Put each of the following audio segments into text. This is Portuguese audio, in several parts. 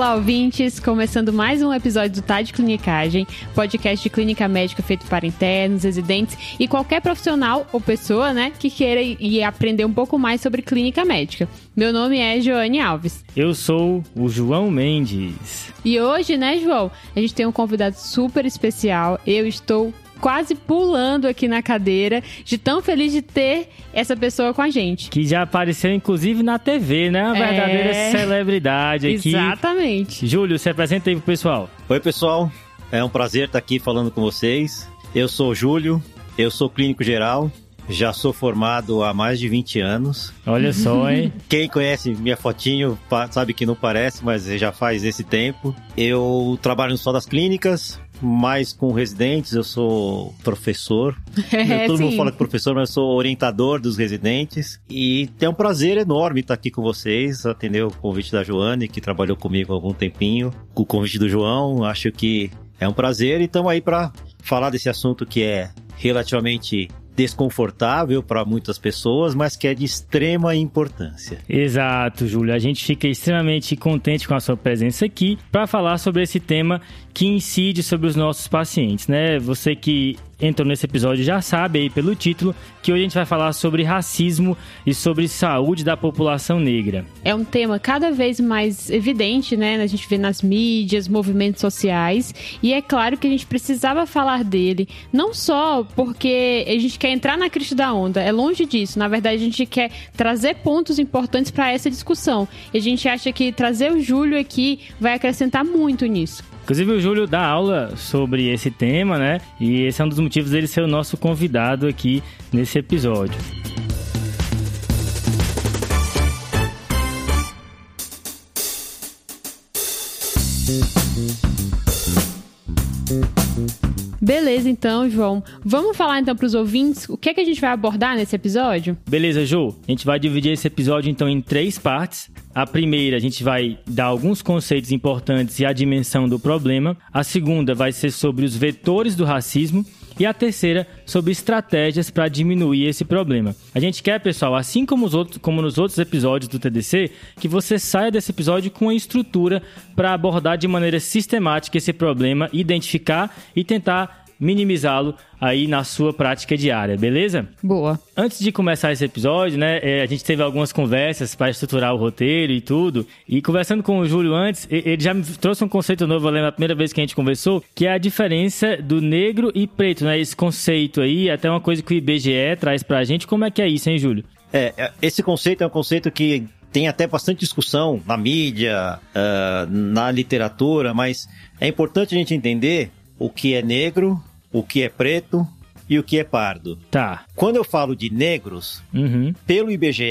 Olá, ouvintes! Começando mais um episódio do Tá de Clinicagem, podcast de clínica médica feito para internos, residentes e qualquer profissional ou pessoa, né, que queira ir aprender um pouco mais sobre clínica médica. Meu nome é Joane Alves. Eu sou o João Mendes. E hoje, né, João, a gente tem um convidado super especial. Eu estou quase pulando aqui na cadeira, de tão feliz de ter essa pessoa com a gente. Que já apareceu, inclusive, na TV, né? Uma É. verdadeira celebridade aqui. Exatamente. Júlio, se apresenta aí pro pessoal. Oi, pessoal. É um prazer estar aqui falando com vocês. Eu sou o Júlio, eu sou clínico geral, já sou formado há mais de 20 anos. Olha só, hein? Quem conhece minha fotinho sabe que não parece, mas já faz esse tempo. Eu trabalho no Sol das Clínicas, mais com residentes, eu sou professor. É, Todo mundo sim. fala que professor, mas eu sou orientador dos residentes. E tem um prazer enorme estar aqui com vocês, atender o convite da Joane, que trabalhou comigo há algum tempinho, com o convite do João. Acho que é um prazer e estamos aí para falar desse assunto que é relativamente desconfortável para muitas pessoas, mas que é de extrema importância. Exato, Júlio. A gente fica extremamente contente com a sua presença aqui para falar sobre esse tema que incide sobre os nossos pacientes, né? Você que entrou nesse episódio já sabe aí pelo título que hoje a gente vai falar sobre racismo e sobre saúde da população negra. É um tema cada vez mais evidente, né? A gente vê nas mídias, movimentos sociais. E é claro que a gente precisava falar dele, não só porque a gente quer entrar na crista da onda, é longe disso. Na verdade, a gente quer trazer pontos importantes para essa discussão. E a gente acha que trazer o Júlio aqui vai acrescentar muito nisso. Inclusive o Júlio dá aula sobre esse tema, né? E esse é um dos motivos dele ser o nosso convidado aqui nesse episódio. Beleza, então, João. Vamos falar então para os ouvintes o que é que a gente vai abordar nesse episódio? Beleza, Ju? A gente vai dividir esse episódio então em três partes. A primeira, a gente vai dar alguns conceitos importantes e a dimensão do problema. A segunda vai ser sobre os vetores do racismo. E a terceira, sobre estratégias para diminuir esse problema. A gente quer, pessoal, assim como, os outros, como nos outros episódios do TDC, que você saia desse episódio com a estrutura para abordar de maneira sistemática esse problema, identificar e tentar minimizá-lo aí na sua prática diária, beleza? Boa. Antes de começar esse episódio, né, é, a gente teve algumas conversas para estruturar o roteiro e tudo. E conversando com o Júlio antes, e- ele já me trouxe um conceito novo, eu lembro a primeira vez que a gente conversou, que é a diferença do negro e preto, né? Esse conceito aí, até uma coisa que o IBGE traz pra gente. Como é que é isso, hein, Júlio? É, é, esse conceito é um conceito que tem até bastante discussão na mídia, ah, na literatura, mas é importante a gente entender o que é negro, o que é preto e o que é pardo. Tá. Quando eu falo de negros, Uhum. pelo IBGE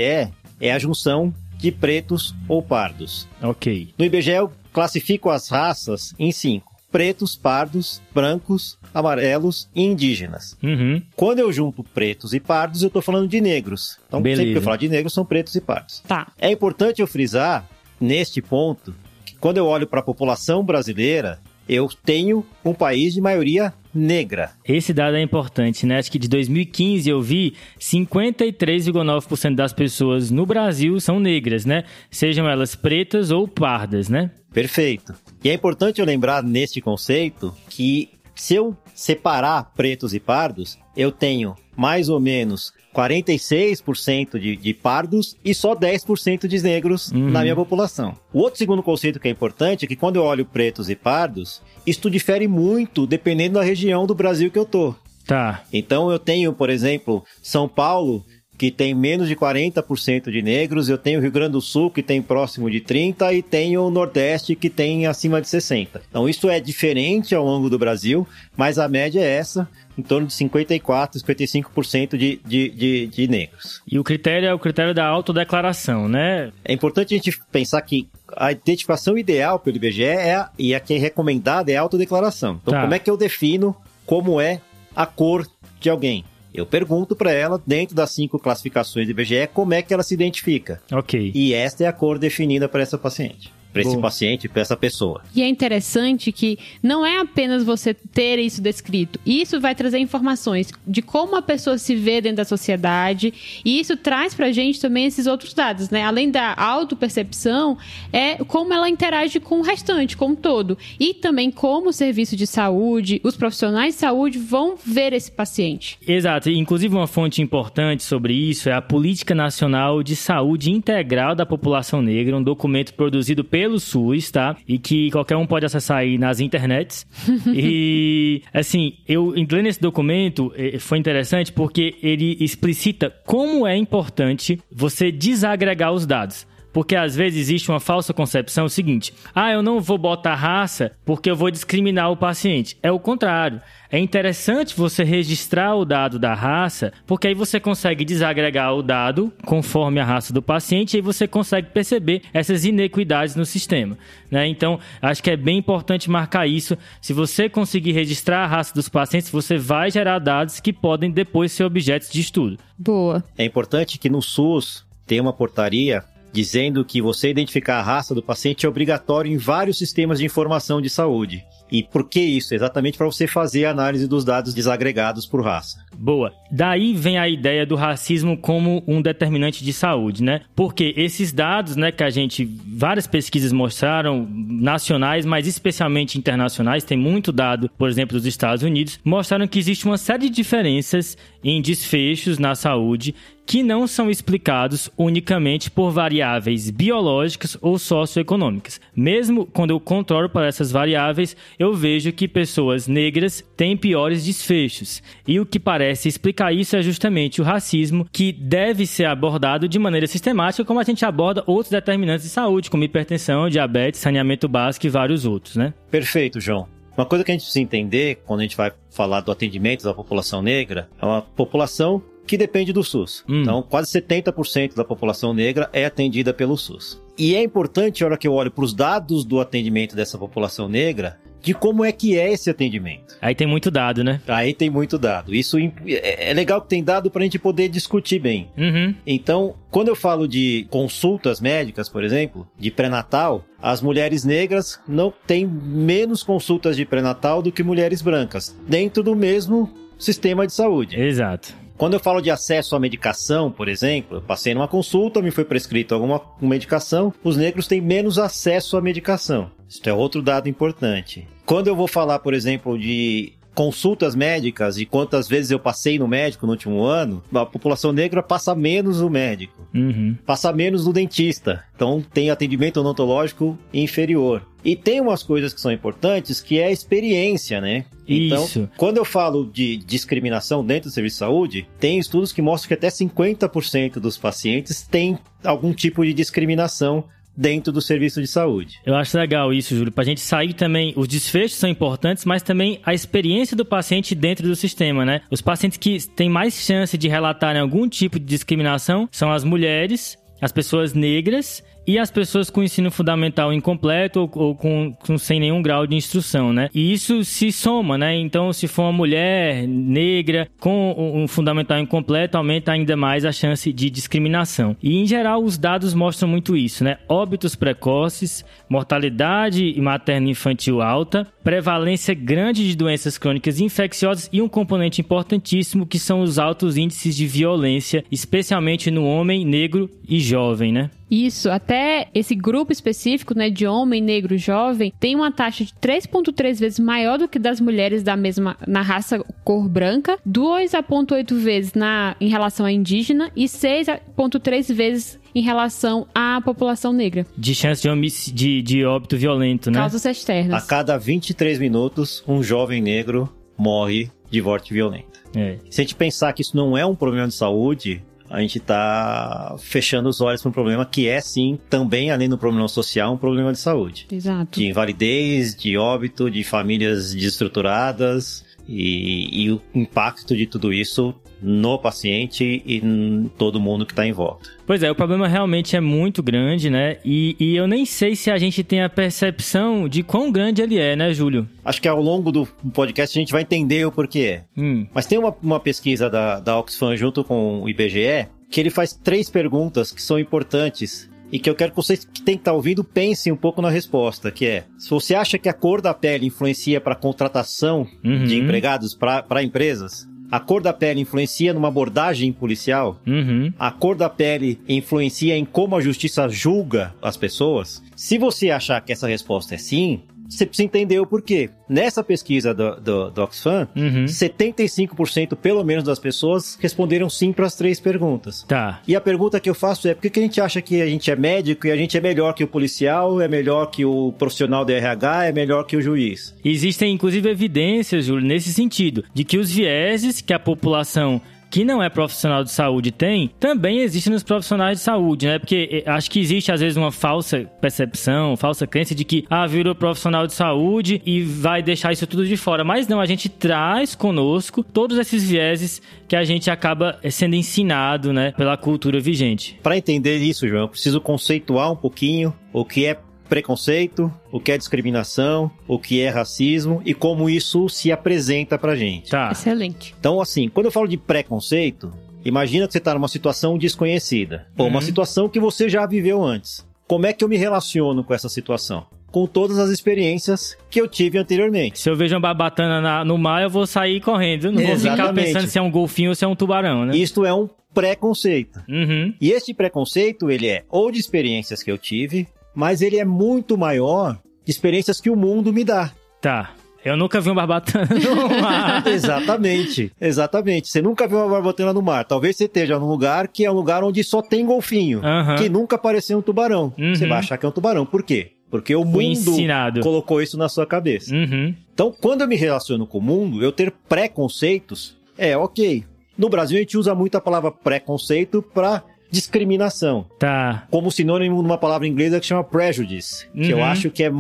é a junção de pretos ou pardos. Ok. No IBGE eu classifico as raças em cinco: pretos, pardos, brancos, amarelos e indígenas. Uhum. Quando eu junto pretos e pardos, eu estou falando de negros. Então, Beleza. sempre que eu falar de negros, são pretos e pardos. Tá. É importante eu frisar, neste ponto, que quando eu olho para a população brasileira, eu tenho um país de maioria negra. Esse dado é importante, né? Acho que de 2015 eu vi 53,9% das pessoas no Brasil são negras, né? Sejam elas pretas ou pardas, né? Perfeito. E é importante eu lembrar neste conceito que se eu separar pretos e pardos, eu tenho mais ou menos 46% de, de pardos e só 10% de negros Uhum. na minha população. O outro segundo conceito que é importante é que quando eu olho pretos e pardos, isto difere muito dependendo da região do Brasil que eu tô. Tá. Então eu tenho, por exemplo, São Paulo, que tem menos de 40% de negros, eu tenho Rio Grande do Sul, que tem próximo de 30%, e tenho o Nordeste, que tem acima de 60%. Então isso é diferente ao longo do Brasil, mas a média é essa, em torno de 54%, 55% de, de, de, de negros. E o critério é o critério da autodeclaração, né? É importante a gente pensar que a identificação ideal pelo IBGE é, a- e a que é recomendada é a autodeclaração. Então, Tá. como é que eu defino como é a cor de alguém? Eu pergunto para ela, dentro das cinco classificações do IBGE, como é que ela se identifica. Ok. E esta é a cor definida para essa paciente. Para esse paciente, para essa pessoa. E é interessante que não é apenas você ter isso descrito. Isso vai trazer informações de como a pessoa se vê dentro da sociedade e isso traz pra gente também esses outros dados, né? Além da autopercepção, é como ela interage com o restante, com o todo. E também como o serviço de saúde, os profissionais de saúde vão ver esse paciente. Exato. Inclusive uma fonte importante sobre isso é a Política Nacional de Saúde Integral da População Negra, um documento produzido pelo pelo SUS, tá? E que qualquer um pode acessar aí nas internets. e, assim, eu lendo esse documento foi interessante porque ele explicita como é importante você desagregar os dados. Porque às vezes existe uma falsa concepção o seguinte: ah, eu não vou botar raça porque eu vou discriminar o paciente. É o contrário. É interessante você registrar o dado da raça, porque aí você consegue desagregar o dado conforme a raça do paciente e aí você consegue perceber essas inequidades no sistema. Né? Então, acho que é bem importante marcar isso. Se você conseguir registrar a raça dos pacientes, você vai gerar dados que podem depois ser objetos de estudo. Boa. É importante que no SUS tenha uma portaria dizendo que você identificar a raça do paciente é obrigatório em vários sistemas de informação de saúde. E por que isso? Exatamente para você fazer a análise dos dados desagregados por raça. Boa. Daí vem a ideia do racismo como um determinante de saúde, né? Porque esses dados, né, que a gente várias pesquisas mostraram, nacionais, mas especialmente internacionais, tem muito dado, por exemplo, dos Estados Unidos, mostraram que existe uma série de diferenças em desfechos na saúde que não são explicados unicamente por variáveis biológicas ou socioeconômicas. Mesmo quando eu controlo para essas variáveis, eu vejo que pessoas negras têm piores desfechos. E o que parece explicar isso é justamente o racismo, que deve ser abordado de maneira sistemática, como a gente aborda outros determinantes de saúde, como hipertensão, diabetes, saneamento básico e vários outros, né? Perfeito, João. Uma coisa que a gente precisa entender quando a gente vai falar do atendimento da população negra é uma população que depende do SUS. Hum. Então, quase 70% da população negra é atendida pelo SUS. E é importante, a hora que eu olho para os dados do atendimento dessa população negra, de como é que é esse atendimento. Aí tem muito dado, né? Aí tem muito dado. Isso é, é legal que tem dado para a gente poder discutir bem. Uhum. Então, quando eu falo de consultas médicas, por exemplo, de pré-natal, as mulheres negras não têm menos consultas de pré-natal do que mulheres brancas, dentro do mesmo sistema de saúde. Exato. Quando eu falo de acesso à medicação, por exemplo, eu passei numa consulta, me foi prescrito alguma medicação, os negros têm menos acesso à medicação. Isso é outro dado importante. Quando eu vou falar, por exemplo, de consultas médicas e quantas vezes eu passei no médico no último ano, a população negra passa menos no médico, uhum. passa menos no dentista. Então tem atendimento odontológico inferior. E tem umas coisas que são importantes que é a experiência, né? Então, Isso. quando eu falo de discriminação dentro do serviço de saúde, tem estudos que mostram que até 50% dos pacientes têm algum tipo de discriminação dentro do serviço de saúde. Eu acho legal isso, Júlio, para a gente sair também, os desfechos são importantes, mas também a experiência do paciente dentro do sistema, né? Os pacientes que têm mais chance de relatarem algum tipo de discriminação são as mulheres, as pessoas negras e as pessoas com ensino fundamental incompleto ou, ou com, com, sem nenhum grau de instrução, né? E isso se soma, né? Então, se for uma mulher negra com um fundamental incompleto, aumenta ainda mais a chance de discriminação. E, em geral, os dados mostram muito isso, né? Óbitos precoces, mortalidade materno-infantil alta, prevalência grande de doenças crônicas infecciosas e um componente importantíssimo que são os altos índices de violência, especialmente no homem negro e jovem, né? Isso, até esse grupo específico, né, de homem negro jovem, tem uma taxa de 3.3 vezes maior do que das mulheres da mesma na raça cor branca, 2.8 vezes na em relação à indígena e 6.3 vezes em relação à população negra. De chance de, de, de óbito violento, né? Causas externas. A cada 23 minutos, um jovem negro morre de morte violenta. É. Se a gente pensar que isso não é um problema de saúde, a gente está fechando os olhos para um problema que é, sim, também, além do problema social, um problema de saúde. Exato. De invalidez, de óbito, de famílias desestruturadas. E, e o impacto de tudo isso no paciente e em todo mundo que está em volta. Pois é, o problema realmente é muito grande, né? E, e, eu nem sei se a gente tem a percepção de quão grande ele é, né, Júlio? Acho que ao longo do podcast a gente vai entender o porquê. Hum. Mas tem uma, uma pesquisa da, da Oxfam junto com o IBGE que ele faz três perguntas que são importantes e que eu quero que vocês que tem que estar tá ouvindo pensem um pouco na resposta, que é: se você acha que a cor da pele influencia para contratação uhum. de empregados para empresas, a cor da pele influencia numa abordagem policial? Uhum. A cor da pele influencia em como a justiça julga as pessoas? Se você achar que essa resposta é sim, você precisa entender o porquê. Nessa pesquisa do, do, do Oxfam, uhum. 75% pelo menos das pessoas responderam sim para as três perguntas. Tá. E a pergunta que eu faço é: por que, que a gente acha que a gente é médico e a gente é melhor que o policial, é melhor que o profissional do RH, é melhor que o juiz? Existem, inclusive, evidências, Júlio, nesse sentido, de que os vieses que a população que não é profissional de saúde tem, também existe nos profissionais de saúde, né? Porque eh, acho que existe às vezes uma falsa percepção, falsa crença de que ah, virou profissional de saúde e vai deixar isso tudo de fora. Mas não, a gente traz conosco todos esses vieses que a gente acaba eh, sendo ensinado, né, pela cultura vigente. Para entender isso, João, eu preciso conceituar um pouquinho o que é preconceito, o que é discriminação, o que é racismo e como isso se apresenta pra gente. Tá. Excelente. Então, assim, quando eu falo de preconceito, imagina que você tá numa situação desconhecida, ou uhum. uma situação que você já viveu antes. Como é que eu me relaciono com essa situação? com todas as experiências que eu tive anteriormente. Se eu vejo uma barbatana na, no mar, eu vou sair correndo. Não Exatamente. vou ficar pensando se é um golfinho ou se é um tubarão, né? Isto é um preconceito. Uhum. E este preconceito, ele é ou de experiências que eu tive, mas ele é muito maior de experiências que o mundo me dá. Tá. Eu nunca vi uma barbatana no mar. exatamente, exatamente. Você nunca viu uma barbatana no mar. Talvez você esteja num lugar que é um lugar onde só tem golfinho, uhum. que nunca apareceu um tubarão. Uhum. Você vai achar que é um tubarão. Por quê? Porque o Fui mundo ensinado. colocou isso na sua cabeça. Uhum. Então, quando eu me relaciono com o mundo, eu ter preconceitos é ok. No Brasil, a gente usa muito a palavra preconceito para discriminação. Tá. Como sinônimo de uma palavra inglesa que chama prejudice, uhum. que eu uhum. acho que é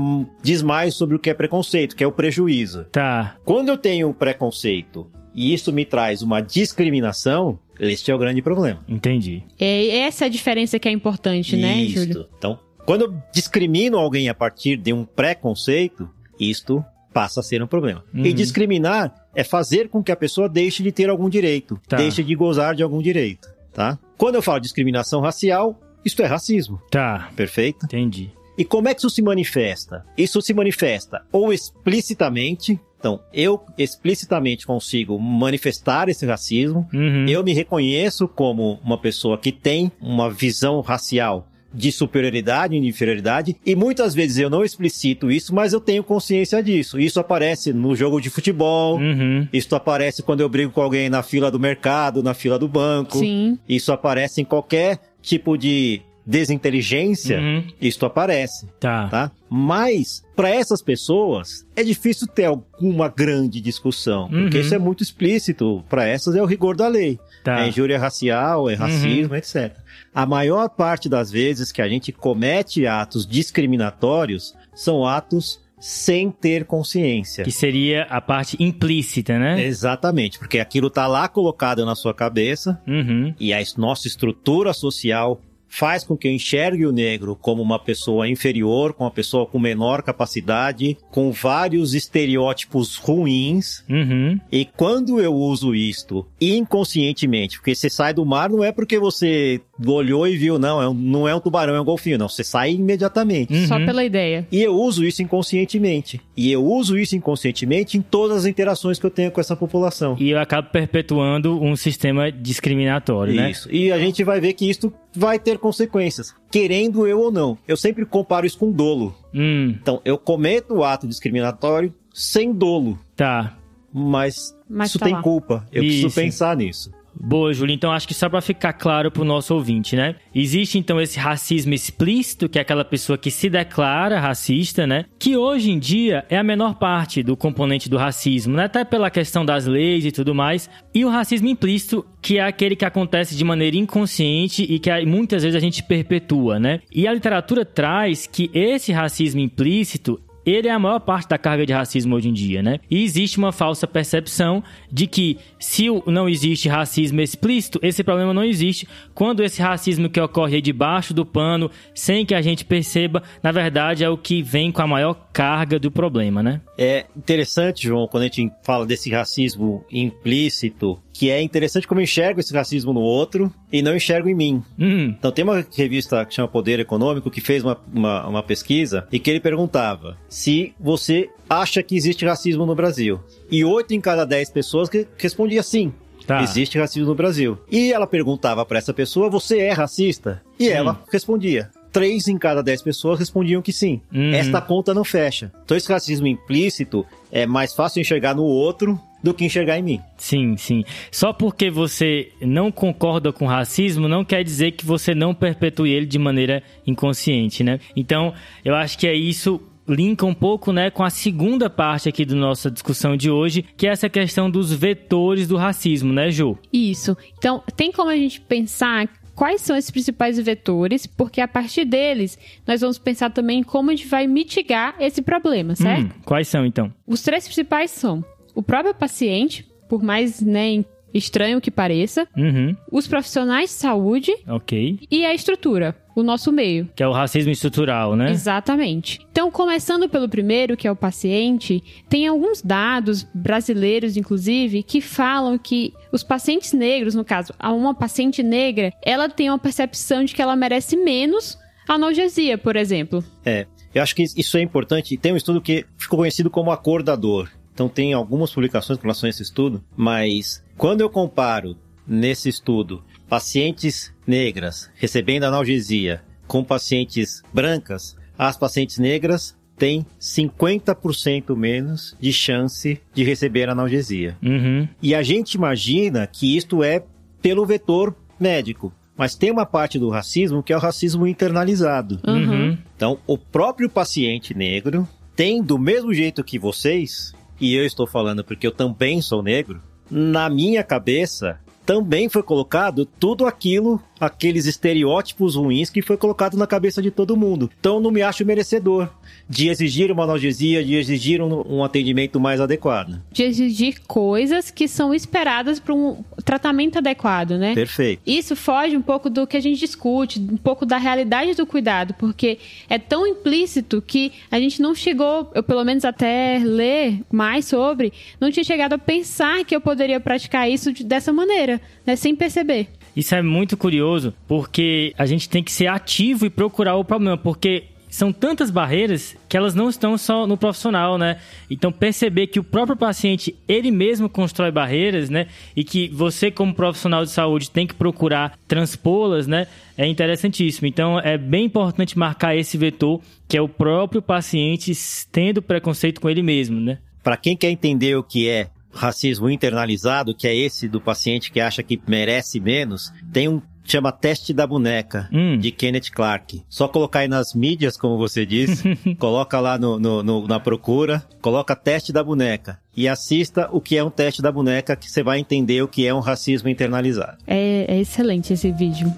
diz mais sobre o que é preconceito, que é o prejuízo. Tá. Quando eu tenho um preconceito e isso me traz uma discriminação, este é o grande problema. Entendi. É essa a diferença que é importante, né. Júlio? Então, quando eu discrimino alguém a partir de um preconceito, isto passa a ser um problema. Uhum. E discriminar é fazer com que a pessoa deixe de ter algum direito, tá. deixe de gozar de algum direito tá? Quando eu falo discriminação racial, isto é racismo. Tá. Perfeito? Entendi. E como é que isso se manifesta? Isso se manifesta ou explicitamente, então, eu explicitamente consigo manifestar esse racismo, uhum. eu me reconheço como uma pessoa que tem uma visão racial de superioridade e inferioridade, e muitas vezes eu não explicito isso, mas eu tenho consciência disso. Isso aparece no jogo de futebol, uhum. isso aparece quando eu brigo com alguém na fila do mercado, na fila do banco. Sim. Isso aparece em qualquer tipo de desinteligência, uhum. isto aparece. Tá. tá? Mas, para essas pessoas, é difícil ter alguma grande discussão, porque uhum. isso é muito explícito. Para essas é o rigor da lei. Tá. É injúria racial, é uhum. racismo, uhum. etc. A maior parte das vezes que a gente comete atos discriminatórios são atos sem ter consciência. Que seria a parte implícita, né? Exatamente, porque aquilo tá lá colocado na sua cabeça uhum. e a nossa estrutura social faz com que eu enxergue o negro como uma pessoa inferior, com uma pessoa com menor capacidade, com vários estereótipos ruins. Uhum. E quando eu uso isto inconscientemente, porque você sai do mar não é porque você olhou e viu, não, é um, não é um tubarão, é um golfinho, não. Você sai imediatamente. Uhum. Só pela ideia. E eu uso isso inconscientemente. E eu uso isso inconscientemente em todas as interações que eu tenho com essa população. E eu acabo perpetuando um sistema discriminatório, isso. né? Isso. E a gente vai ver que isso vai ter consequências, querendo eu ou não. Eu sempre comparo isso com dolo. Hum. Então, eu cometo o ato discriminatório sem dolo. Tá. Mas, Mas isso tá tem lá. culpa. Eu Isso. preciso pensar nisso. Boa, Júlio. Então, acho que só para ficar claro pro nosso ouvinte, né? Existe, então, esse racismo explícito, que é aquela pessoa que se declara racista, né? Que hoje em dia é a menor parte do componente do racismo, né? Até pela questão das leis e tudo mais. E o racismo implícito, que é aquele que acontece de maneira inconsciente e que muitas vezes a gente perpetua, né? E a literatura traz que esse racismo implícito ele é a maior parte da carga de racismo hoje em dia, né? E existe uma falsa percepção de que se não existe racismo explícito, esse problema não existe. Quando esse racismo que ocorre debaixo do pano, sem que a gente perceba, na verdade é o que vem com a maior carga do problema, né? É interessante, João, quando a gente fala desse racismo implícito, que é interessante como eu enxergo esse racismo no outro e não enxergo em mim. Hum, Então tem uma revista que chama Poder Econômico que fez uma, uma, uma pesquisa e que ele perguntava se você acha que existe racismo no Brasil. E oito em cada dez pessoas que respondia sim. Tá. Existe racismo no Brasil. E ela perguntava para essa pessoa: Você é racista? E Sim. ela respondia. Três em cada dez pessoas respondiam que sim. Uhum. Esta conta não fecha. Então, esse racismo implícito é mais fácil enxergar no outro do que enxergar em mim. Sim, sim. Só porque você não concorda com o racismo não quer dizer que você não perpetue ele de maneira inconsciente, né? Então, eu acho que é isso linka um pouco, né, com a segunda parte aqui da nossa discussão de hoje, que é essa questão dos vetores do racismo, né, Ju? Isso. Então, tem como a gente pensar quais são esses principais vetores, porque a partir deles nós vamos pensar também em como a gente vai mitigar esse problema, certo? Hum, quais são então? Os três principais são o próprio paciente, por mais né, estranho que pareça, Uhum, os profissionais de saúde ok. e a estrutura, o nosso meio. Que é o racismo estrutural, né? Exatamente. Então, começando pelo primeiro, que é o paciente, tem alguns dados brasileiros, inclusive, que falam que os pacientes negros, no caso, a uma paciente negra, ela tem uma percepção de que ela merece menos analgesia, por exemplo. É, eu acho que isso é importante. Tem um estudo que ficou conhecido como a cor da dor. Então tem algumas publicações com relação a esse estudo, mas quando eu comparo nesse estudo pacientes negras recebendo analgesia com pacientes brancas, as pacientes negras têm 50% menos de chance de receber analgesia. Uhum, E a gente imagina que isto é pelo vetor médico. Mas tem uma parte do racismo que é o racismo internalizado. uhum. Então, o próprio paciente negro tem, do mesmo jeito que vocês, e eu estou falando porque eu também sou negro, na minha cabeça também foi colocado tudo aquilo, aqueles estereótipos ruins que foi colocado na cabeça de todo mundo. Então, não me acho merecedor de exigir uma analgesia, de exigir um, um atendimento mais adequado. De exigir coisas que são esperadas para um tratamento adequado, né? Perfeito. Isso foge um pouco do que a gente discute, um pouco da realidade do cuidado, porque é tão implícito que a gente não chegou, eu pelo menos até ler mais sobre, não tinha chegado a pensar que eu poderia praticar isso de- dessa maneira, né, sem perceber. Isso é muito curioso, porque a gente tem que ser ativo e procurar o problema, porque são tantas barreiras que elas não estão só no profissional, né? Então perceber que o próprio paciente ele mesmo constrói barreiras, né? E que você como profissional de saúde tem que procurar transpô-las, né? É interessantíssimo. Então é bem importante marcar esse vetor que é o próprio paciente tendo preconceito com ele mesmo, né? Para quem quer entender o que é racismo internalizado, que é esse do paciente que acha que merece menos, tem um que chama teste da boneca Hum. de Kenneth Clark. Só colocar aí nas mídias, como você disse, coloca lá no, no- no- na procura, coloca teste da boneca e assista o que é um teste da boneca, que você vai entender o que é um racismo internalizado. É, é excelente esse vídeo.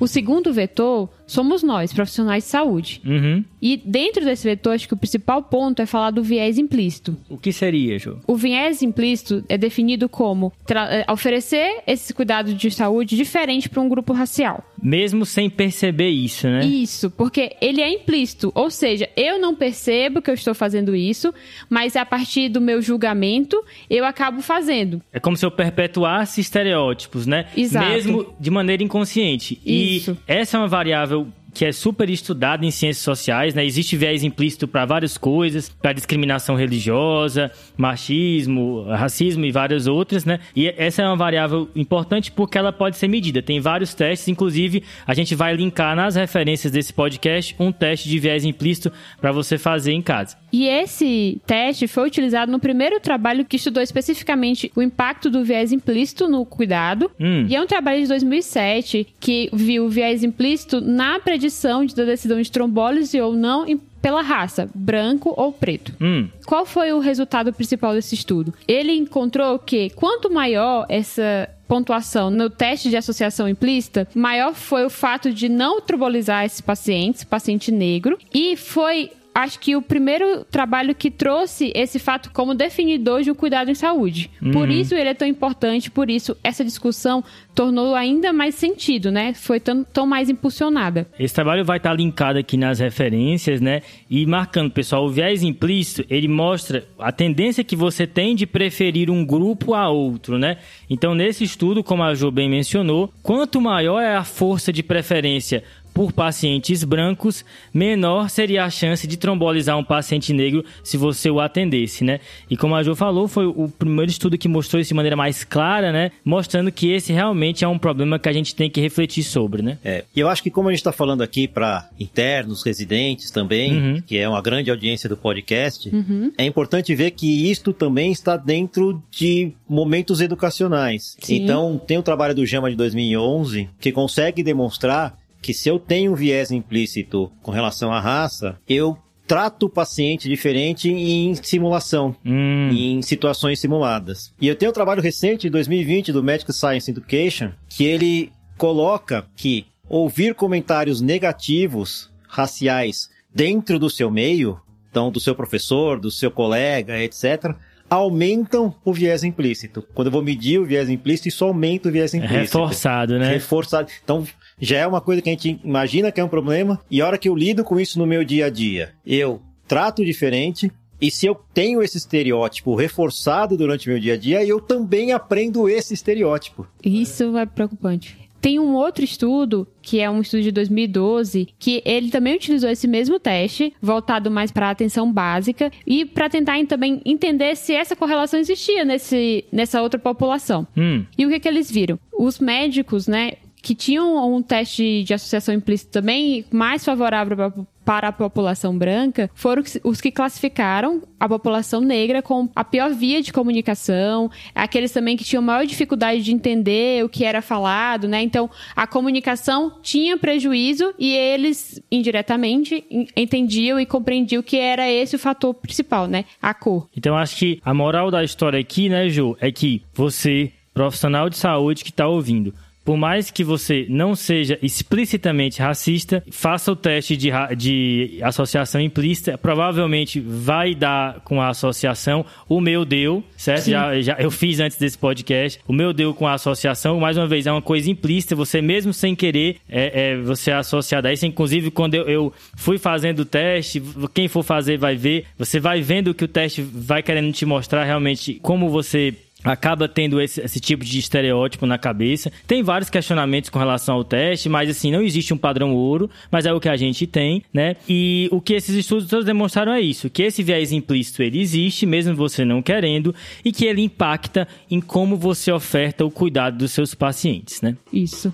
O segundo vetor somos nós, profissionais de saúde. Uhum. E dentro desse vetor, acho que o principal ponto é falar do viés implícito. O que seria, Ju? O viés implícito é definido como é, oferecer esse cuidado de saúde diferente para um grupo racial. Mesmo sem perceber isso, né? Isso, porque ele é implícito, ou seja, eu não percebo que eu estou fazendo isso, mas a partir do meu julgamento eu acabo fazendo. É como se eu perpetuasse estereótipos, né? Exato. Mesmo de maneira inconsciente. Isso. E essa é uma variável que é super estudada em ciências sociais, né? Existe viés implícito para várias coisas, para discriminação religiosa, machismo, racismo e várias outras, né? E essa é uma variável importante porque ela pode ser medida. Tem vários testes, inclusive a gente vai linkar nas referências desse podcast um teste de viés implícito para você fazer em casa. E esse teste foi utilizado no primeiro trabalho que estudou especificamente o impacto do viés implícito no cuidado. Hum. E é um trabalho de 2007 que viu o viés implícito na predição de da decisão de trombólise ou não pela raça, branco ou preto. Hum, Qual foi o resultado principal desse estudo? Ele encontrou que quanto maior essa pontuação no teste de associação implícita, maior foi o fato de não trombolizar esses pacientes, paciente negro, e foi acho que o primeiro trabalho que trouxe esse fato como definidor de um cuidado em saúde. Uhum. Por isso ele é tão importante, por isso essa discussão tornou ainda mais sentido, né? Foi tão, tão mais impulsionada. Esse trabalho vai estar linkado aqui nas referências, né? E marcando, pessoal, o viés implícito, ele mostra a tendência que você tem de preferir um grupo a outro, né? Então, nesse estudo, como a Jo bem mencionou, quanto maior é a força de preferência por pacientes brancos, menor seria a chance de trombolizar um paciente negro se você o atendesse, né? E como a Jo falou, foi o primeiro estudo que mostrou isso de maneira mais clara, né? Mostrando que esse realmente é um problema que a gente tem que refletir sobre, né? É, e eu acho que como a gente está falando aqui para internos, residentes também, uhum. que é uma grande audiência do podcast, uhum. é importante ver que isto também está dentro de momentos educacionais. Sim. Então, tem o trabalho do JAMA de 2011 que consegue demonstrar que se eu tenho um viés implícito com relação à raça, eu trato o paciente diferente em simulação, hum. em situações simuladas. E eu tenho um trabalho recente, de 2020, do Medical Science Education, que ele coloca que ouvir comentários negativos raciais dentro do seu meio, então do seu professor, do seu colega, etc., aumentam o viés implícito. Quando eu vou medir o viés implícito, isso aumenta o viés implícito. Reforçado, né? Reforçado. Então, já é uma coisa que a gente imagina que é um problema, e a hora que eu lido com isso no meu dia a dia, eu trato diferente, e se eu tenho esse estereótipo reforçado durante o meu dia a dia, eu também aprendo esse estereótipo. Isso é preocupante. Tem um outro estudo, que é um estudo de 2012, que ele também utilizou esse mesmo teste, voltado mais para a atenção básica, e para tentar também entender se essa correlação existia nesse, nessa outra população. Hum. E o que, que eles viram? Os médicos, né, que tinham um teste de associação implícita também mais favorável para a população branca foram os que classificaram a população negra com a pior via de comunicação, aqueles também que tinham maior dificuldade de entender o que era falado, né? Então, a comunicação tinha prejuízo e eles indiretamente entendiam e compreendiam que era esse o fator principal, né? A cor. Então, acho que a moral da história aqui, né, Ju, é que você profissional de saúde que está ouvindo, por mais que você não seja explicitamente racista, faça o teste de, de associação implícita. Provavelmente vai dar com a associação. O meu deu, certo? Já, já, eu fiz antes desse podcast. O meu deu com a associação. Mais uma vez, é uma coisa implícita. Você mesmo sem querer, é, é você é associado a isso. Inclusive, quando eu, eu fui fazendo o teste, quem for fazer vai ver. Você vai vendo que o teste vai querendo te mostrar realmente como você acaba tendo esse, esse, tipo de estereótipo na cabeça. Tem vários questionamentos com relação ao teste, mas assim, não existe um padrão ouro, mas é o que a gente tem, né? E o que esses estudos todos demonstraram é isso, que esse viés implícito ele existe, mesmo você não querendo, e que ele impacta em como você oferta o cuidado dos seus pacientes, né? Isso.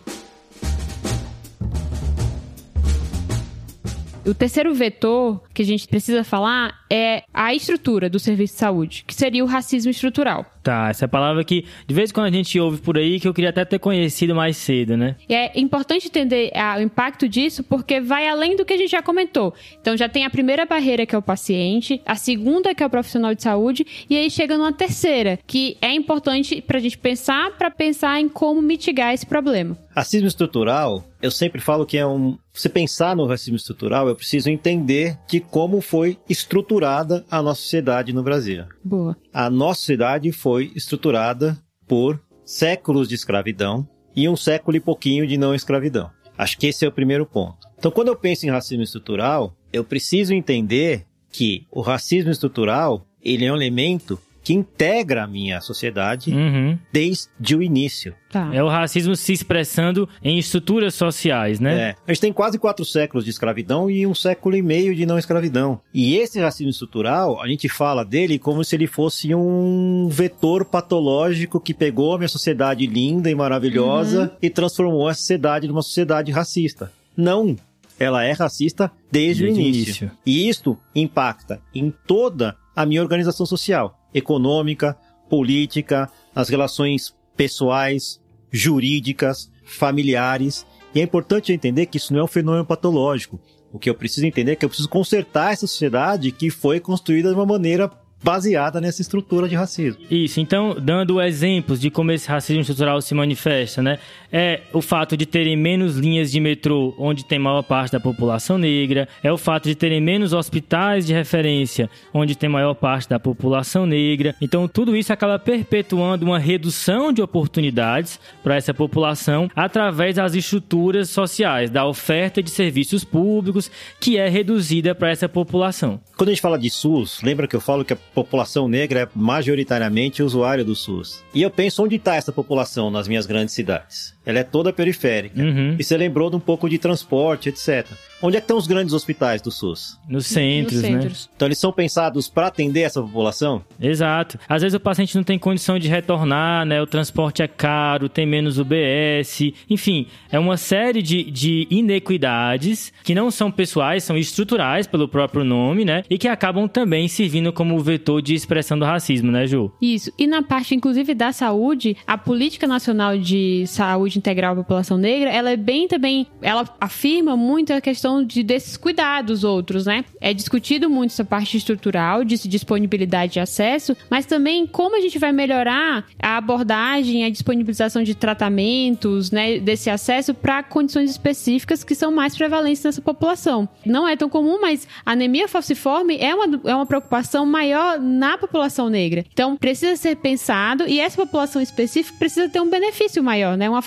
O terceiro vetor que a gente precisa falar é a estrutura do serviço de saúde, que seria o racismo estrutural. Tá, essa é a palavra que de vez em quando a gente ouve por aí que eu queria até ter conhecido mais cedo, né? E é importante entender ah, o impacto disso porque vai além do que a gente já comentou. Então já tem a primeira barreira que é o paciente, a segunda que é o profissional de saúde e aí chega numa terceira que é importante para a gente pensar para pensar em como mitigar esse problema. Racismo estrutural, eu sempre falo que é um. Você pensar no racismo estrutural, eu preciso entender de como foi estruturada a nossa sociedade no Brasil. Boa. A nossa sociedade foi estruturada por séculos de escravidão e um século e pouquinho de não escravidão. Acho que esse é o primeiro ponto. Então, quando eu penso em racismo estrutural, eu preciso entender que o racismo estrutural ele é um elemento que integra a minha sociedade uhum. desde o início. Tá. É o racismo se expressando em estruturas sociais, né? É. A gente tem quase quatro séculos de escravidão e um século e meio de não escravidão. E esse racismo estrutural, a gente fala dele como se ele fosse um vetor patológico que pegou a minha sociedade linda e maravilhosa uhum. e transformou a sociedade numa sociedade racista. Não, ela é racista desde, desde o início. início. E isto impacta em toda a minha organização social econômica, política, as relações pessoais, jurídicas, familiares. E é importante entender que isso não é um fenômeno patológico. O que eu preciso entender é que eu preciso consertar essa sociedade que foi construída de uma maneira baseada nessa estrutura de racismo. Isso, então, dando exemplos de como esse racismo estrutural se manifesta, né? É o fato de terem menos linhas de metrô onde tem maior parte da população negra, é o fato de terem menos hospitais de referência onde tem maior parte da população negra. Então, tudo isso acaba perpetuando uma redução de oportunidades para essa população através das estruturas sociais, da oferta de serviços públicos que é reduzida para essa população. Quando a gente fala de SUS, lembra que eu falo que a população negra é majoritariamente usuária do SUS. E eu penso onde está essa população nas minhas grandes cidades. Ela é toda periférica. Uhum. E você lembrou de um pouco de transporte, etc. Onde é que estão os grandes hospitais do SUS? Nos centros, Nos né? centros. Então eles são pensados para atender essa população? Exato. Às vezes o paciente não tem condição de retornar, né? O transporte é caro, tem menos UBS. Enfim, é uma série de, de inequidades que não são pessoais, são estruturais pelo próprio nome, né? E que acabam também servindo como vetor de expressão do racismo, né, Ju? Isso. E na parte, inclusive, da saúde, a Política Nacional de Saúde Integral à População Negra, ela é bem também, ela afirma muito a questão de desses cuidados outros, né? É discutido muito essa parte estrutural, de disponibilidade de acesso, mas também como a gente vai melhorar a abordagem, a disponibilização de tratamentos, né, desse acesso para condições específicas que são mais prevalentes nessa população. Não é tão comum, mas a anemia falciforme é uma, é uma preocupação maior na população negra. Então, precisa ser pensado e essa população específica precisa ter um benefício maior, né, uma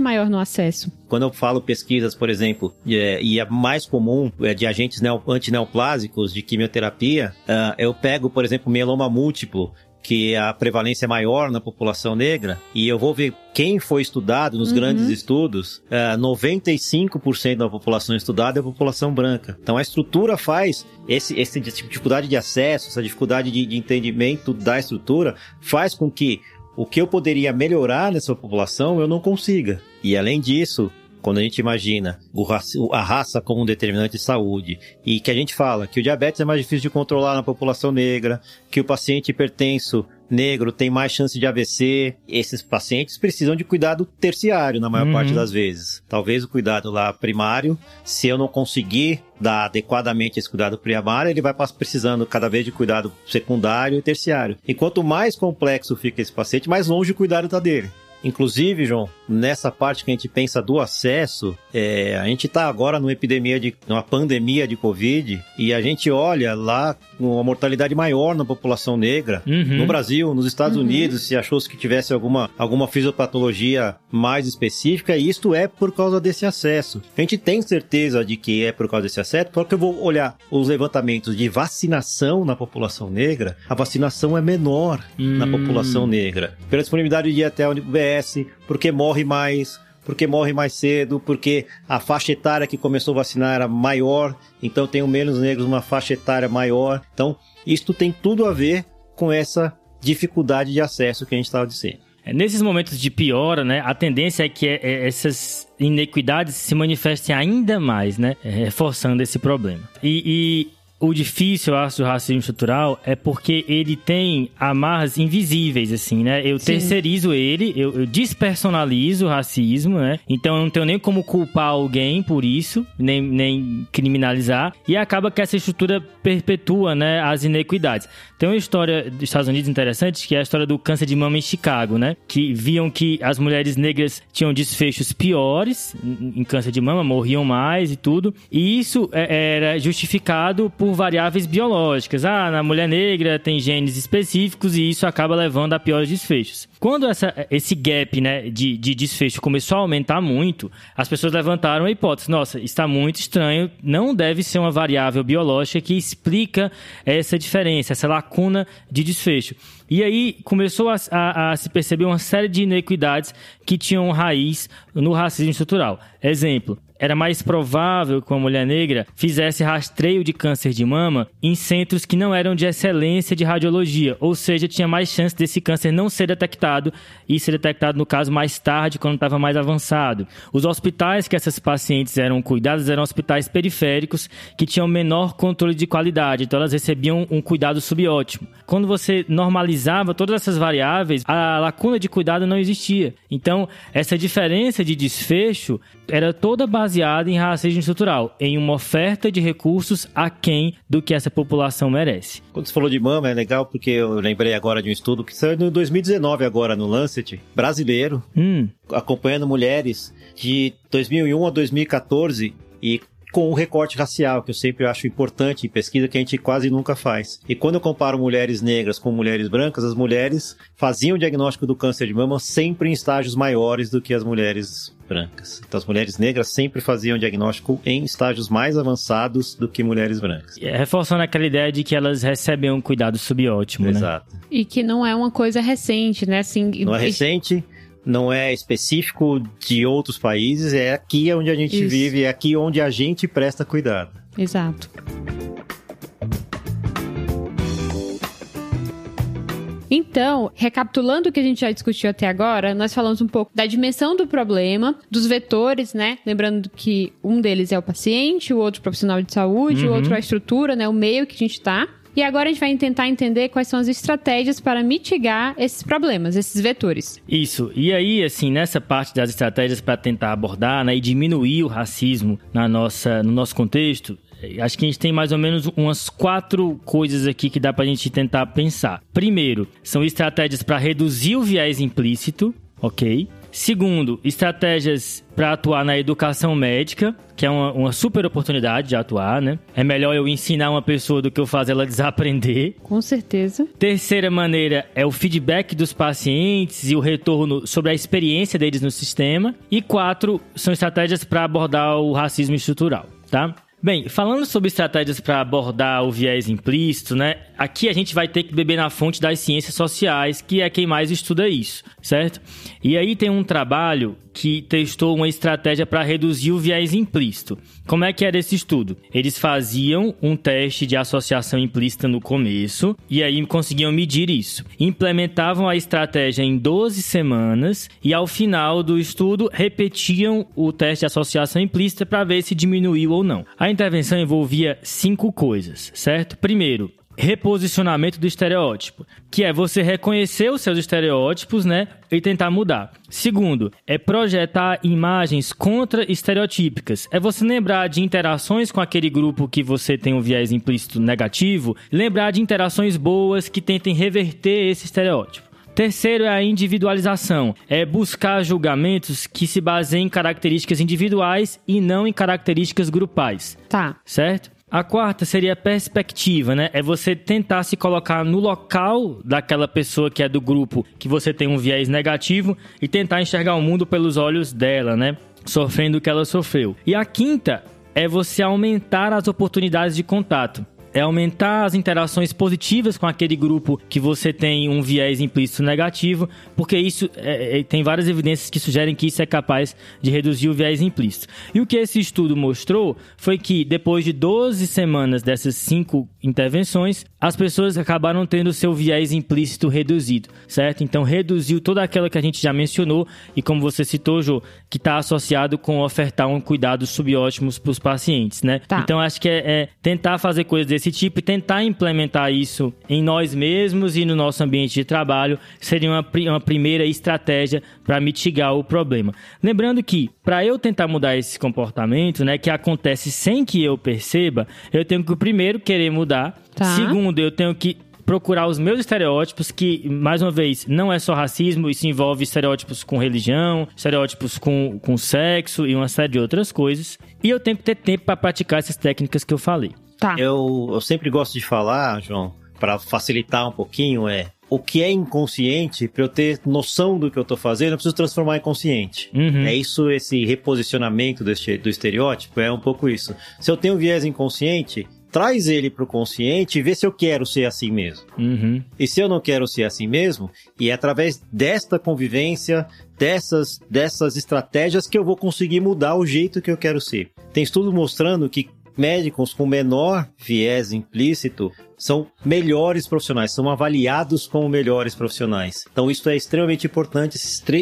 maior no acesso. Quando eu falo pesquisas, por exemplo, e é, e é mais comum é, de agentes neo, antineoplásicos de quimioterapia, ah, eu pego, por exemplo, mieloma múltiplo, que a prevalência é maior na população negra, e eu vou ver quem foi estudado nos grandes estudos, ah, 95% da população estudada é a população branca. Então a estrutura faz esse, essa dificuldade de acesso, essa dificuldade de, de entendimento da estrutura, faz com que o que eu poderia melhorar nessa população eu não consiga. E além disso, quando a gente imagina a raça como um determinante de saúde e que a gente fala que o diabetes é mais difícil de controlar na população negra, que o paciente hipertenso negro tem mais chance de AVC, esses pacientes precisam de cuidado terciário na maior Uhum. parte das vezes. Talvez o cuidado lá primário, se eu não conseguir dar adequadamente esse cuidado primário, ele vai precisando cada vez de cuidado secundário e terciário. E quanto mais complexo fica esse paciente, mais longe o cuidado está dele. Inclusive, João, nessa parte que a gente pensa do acesso, é, a gente está agora numa epidemia de, numa pandemia de Covid e a gente olha lá uma mortalidade maior na população negra. Uhum. No Brasil, nos Estados Unidos, se achou que tivesse alguma, alguma fisiopatologia mais específica, e isto é por causa desse acesso. A gente tem certeza de que é por causa desse acesso, porque eu vou olhar os levantamentos de vacinação na população negra, a vacinação é menor na Hum. população negra. Pela disponibilidade de ir até a UBS, porque morre mais, porque morre mais cedo, porque a faixa etária que começou a vacinar era maior, então tem menos negros numa faixa etária maior. Então, isto tem tudo a ver com essa dificuldade de acesso que a gente estava dizendo. É, Nesses momentos de piora, né, a tendência é que é, é, essas inequidades se manifestem ainda mais, né, reforçando esse problema. E, e o difícil, eu acho, do racismo estrutural é porque ele tem amarras invisíveis, assim, né? Eu Sim. terceirizo ele, eu, eu despersonalizo o racismo, né? Então eu não tenho nem como culpar alguém por isso, nem, nem criminalizar. E acaba que essa estrutura perpetua, né, as inequidades. Tem uma história dos Estados Unidos interessante, que é a história do câncer de mama em Chicago, né? Que viam que as mulheres negras tinham desfechos piores em câncer de mama, morriam mais e tudo. E isso é- era justificado por variáveis biológicas. Ah, na mulher negra tem genes específicos e isso acaba levando a piores desfechos. Quando essa, esse gap né, de, de desfecho começou a aumentar muito, as pessoas levantaram a hipótese: nossa, está muito estranho, não deve ser uma variável biológica que explica essa diferença, essa lacuna de desfecho. E aí começou a, a- a se perceber uma série de inequidades que tinham raiz no racismo estrutural. Exemplo. Era mais provável que uma mulher negra fizesse rastreio de câncer de mama em centros que não eram de excelência de radiologia, ou seja, tinha mais chance desse câncer não ser detectado e ser detectado, no caso, mais tarde, quando estava mais avançado. Os hospitais que essas pacientes eram cuidadas eram hospitais periféricos que tinham menor controle de qualidade, então elas recebiam um cuidado subótimo. Quando você normalizava todas essas variáveis, a lacuna de cuidado não existia. Então, essa diferença de desfecho era toda baseada em racismo estrutural, em uma oferta de recursos aquém do que essa população merece. Quando você falou de mama, é legal porque eu lembrei agora de um estudo que saiu em 2019 agora no Lancet, brasileiro, hum. acompanhando mulheres de 2001 a 2014 e com o recorte racial, que eu sempre acho importante em pesquisa que a gente quase nunca faz. E quando eu comparo mulheres negras com mulheres brancas, as mulheres faziam o diagnóstico do câncer de mama sempre em estágios maiores do que as mulheres brancas. Então as mulheres negras sempre faziam diagnóstico em estágios mais avançados do que mulheres brancas. É, reforçando aquela ideia de que elas recebem um cuidado subótimo, Exato. né? E que não é uma coisa recente, né? Assim, não é recente, não é específico de outros países, é aqui onde a gente Isso. vive, é aqui onde a gente presta cuidado. Exato. Então, recapitulando o que a gente já discutiu até agora, nós falamos um pouco da dimensão do problema, dos vetores, né? Lembrando que um deles é o paciente, o outro profissional de saúde, uhum. o outro a estrutura, né? O meio que a gente está. E agora a gente vai tentar entender quais são as estratégias para mitigar esses problemas, esses vetores. Isso. E aí, assim, nessa parte das estratégias para tentar abordar né, e diminuir o racismo na nossa, no nosso contexto, acho que a gente tem mais ou menos umas quatro coisas aqui que dá para a gente tentar pensar. Primeiro, são estratégias para reduzir o viés implícito, ok? Segundo, estratégias para atuar na educação médica, que é uma, uma, super oportunidade de atuar, né? É melhor eu ensinar uma pessoa do que eu fazer ela desaprender. Com certeza. Terceira maneira é o feedback dos pacientes e o retorno sobre a experiência deles no sistema. E quatro, são estratégias para abordar o racismo estrutural, tá? Bem, falando sobre estratégias para abordar o viés implícito, né? Aqui a gente vai ter que beber na fonte das ciências sociais, que é quem mais estuda isso, certo? E aí tem um trabalho que testou uma estratégia para reduzir o viés implícito. Como é que era esse estudo? Eles faziam um teste de associação implícita no começo e aí conseguiam medir isso. Implementavam a estratégia em 12 semanas e ao final do estudo repetiam o teste de associação implícita para ver se diminuiu ou não. A intervenção envolvia cinco coisas, certo? Primeiro, reposicionamento do estereótipo, que é você reconhecer os seus estereótipos, né, e tentar mudar. Segundo, é projetar imagens contra-estereotípicas. É você lembrar de interações com aquele grupo que você tem um viés implícito negativo, lembrar de interações boas que tentem reverter esse estereótipo. Terceiro é a individualização, é buscar julgamentos que se baseiem em características individuais e não em características grupais. Tá. Certo? A quarta seria a perspectiva, né? É você tentar se colocar no local daquela pessoa que é do grupo que você tem um viés negativo e tentar enxergar o mundo pelos olhos dela, né? Sofrendo o que ela sofreu. E a quinta é você aumentar as oportunidades de contato é aumentar as interações positivas com aquele grupo que você tem um viés implícito negativo, porque isso é, é, tem várias evidências que sugerem que isso é capaz de reduzir o viés implícito. E o que esse estudo mostrou foi que depois de 12 semanas dessas cinco intervenções, as pessoas acabaram tendo seu viés implícito reduzido, certo? Então reduziu toda aquela que a gente já mencionou e como você citou, Jô, que está associado com ofertar um cuidado subótimos para os pacientes, né? Tá. Então acho que é, é tentar fazer coisas desse desse tipo e tentar implementar isso em nós mesmos e no nosso ambiente de trabalho seria uma, uma primeira estratégia para mitigar o problema. Lembrando que, para eu tentar mudar esse comportamento, né, que acontece sem que eu perceba, eu tenho que primeiro querer mudar. Tá. Segundo, eu tenho que procurar os meus estereótipos, que, mais uma vez, não é só racismo, isso envolve estereótipos com religião, estereótipos com, com sexo e uma série de outras coisas. E eu tenho que ter tempo para praticar essas técnicas que eu falei. Tá. Eu, eu sempre gosto de falar, João, para facilitar um pouquinho, é o que é inconsciente, para eu ter noção do que eu estou fazendo, eu preciso transformar em consciente. Uhum. É isso, esse reposicionamento desse, do estereótipo, é um pouco isso. Se eu tenho um viés inconsciente, traz ele para o consciente e vê se eu quero ser assim mesmo. Uhum. E se eu não quero ser assim mesmo, e é através desta convivência, dessas, dessas estratégias que eu vou conseguir mudar o jeito que eu quero ser. Tem estudo mostrando que médicos com menor viés implícito são melhores profissionais, são avaliados como melhores profissionais. Então isso é extremamente importante,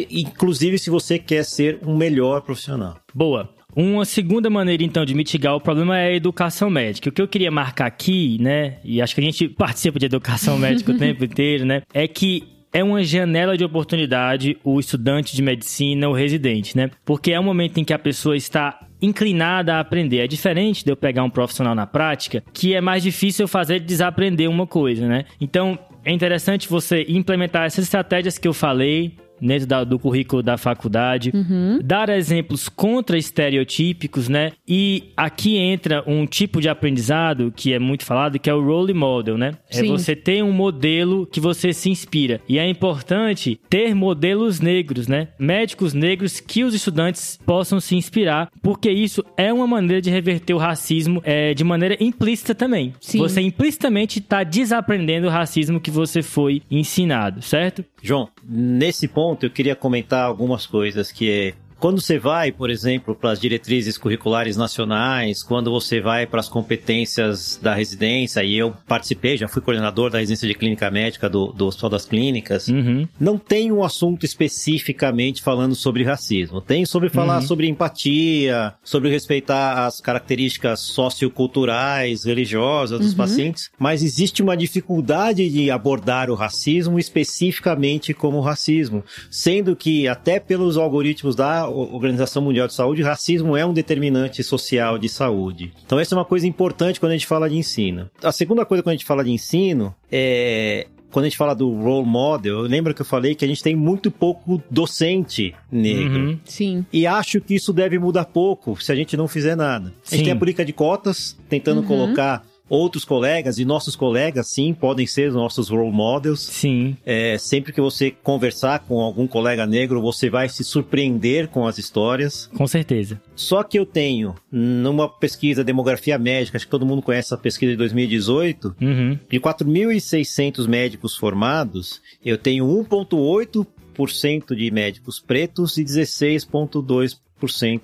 inclusive se você quer ser um melhor profissional. Boa. Uma segunda maneira, então, de mitigar o problema é a educação médica. O que eu queria marcar aqui, né, e acho que a gente participa de educação médica o tempo inteiro, né, é que é uma janela de oportunidade o estudante de medicina, o residente, né? Porque é um momento em que a pessoa está inclinada a aprender. É diferente de eu pegar um profissional na prática, que é mais difícil eu fazer desaprender uma coisa, né? Então, é interessante você implementar essas estratégias que eu falei, dentro da, do currículo da faculdade, uhum. dar exemplos contra estereotípicos, né? E aqui entra um tipo de aprendizado que é muito falado, que é o role model, né? É Sim. É você ter um modelo que você se inspira. E é importante ter modelos negros, né? Médicos negros que os estudantes possam se inspirar, porque isso é uma maneira de reverter o racismo é, de maneira implícita também. Sim. Você implicitamente está desaprendendo o racismo que você foi ensinado, certo? João, nesse ponto eu queria comentar algumas coisas que quando você vai, por exemplo, para as diretrizes curriculares nacionais, quando você vai para as competências da residência, e eu participei, já fui coordenador da residência de clínica médica do, do Hospital das Clínicas, uhum. não tem um assunto especificamente falando sobre racismo. Tem sobre falar uhum. sobre empatia, sobre respeitar as características socioculturais, religiosas dos uhum. pacientes, mas existe uma dificuldade de abordar o racismo especificamente como racismo, sendo que até pelos algoritmos da Organização Mundial de Saúde, racismo é um determinante social de saúde. Então, essa é uma coisa importante quando a gente fala de ensino. A segunda coisa quando a gente fala de ensino é quando a gente fala do role model, eu lembro que eu falei que a gente tem muito pouco docente negro. Uhum. Sim. E acho que isso deve mudar pouco se a gente não fizer nada. Sim. A gente tem a política de cotas, tentando uhum. colocar outros colegas e nossos colegas, sim, podem ser nossos role models. Sim. É, sempre que você conversar com algum colega negro, você vai se surpreender com as histórias. Com certeza. Só que eu tenho, numa pesquisa demografia médica, acho que todo mundo conhece essa pesquisa de 2018, uhum. de 4.600 médicos formados, eu tenho 1,8% de médicos pretos e 16,2%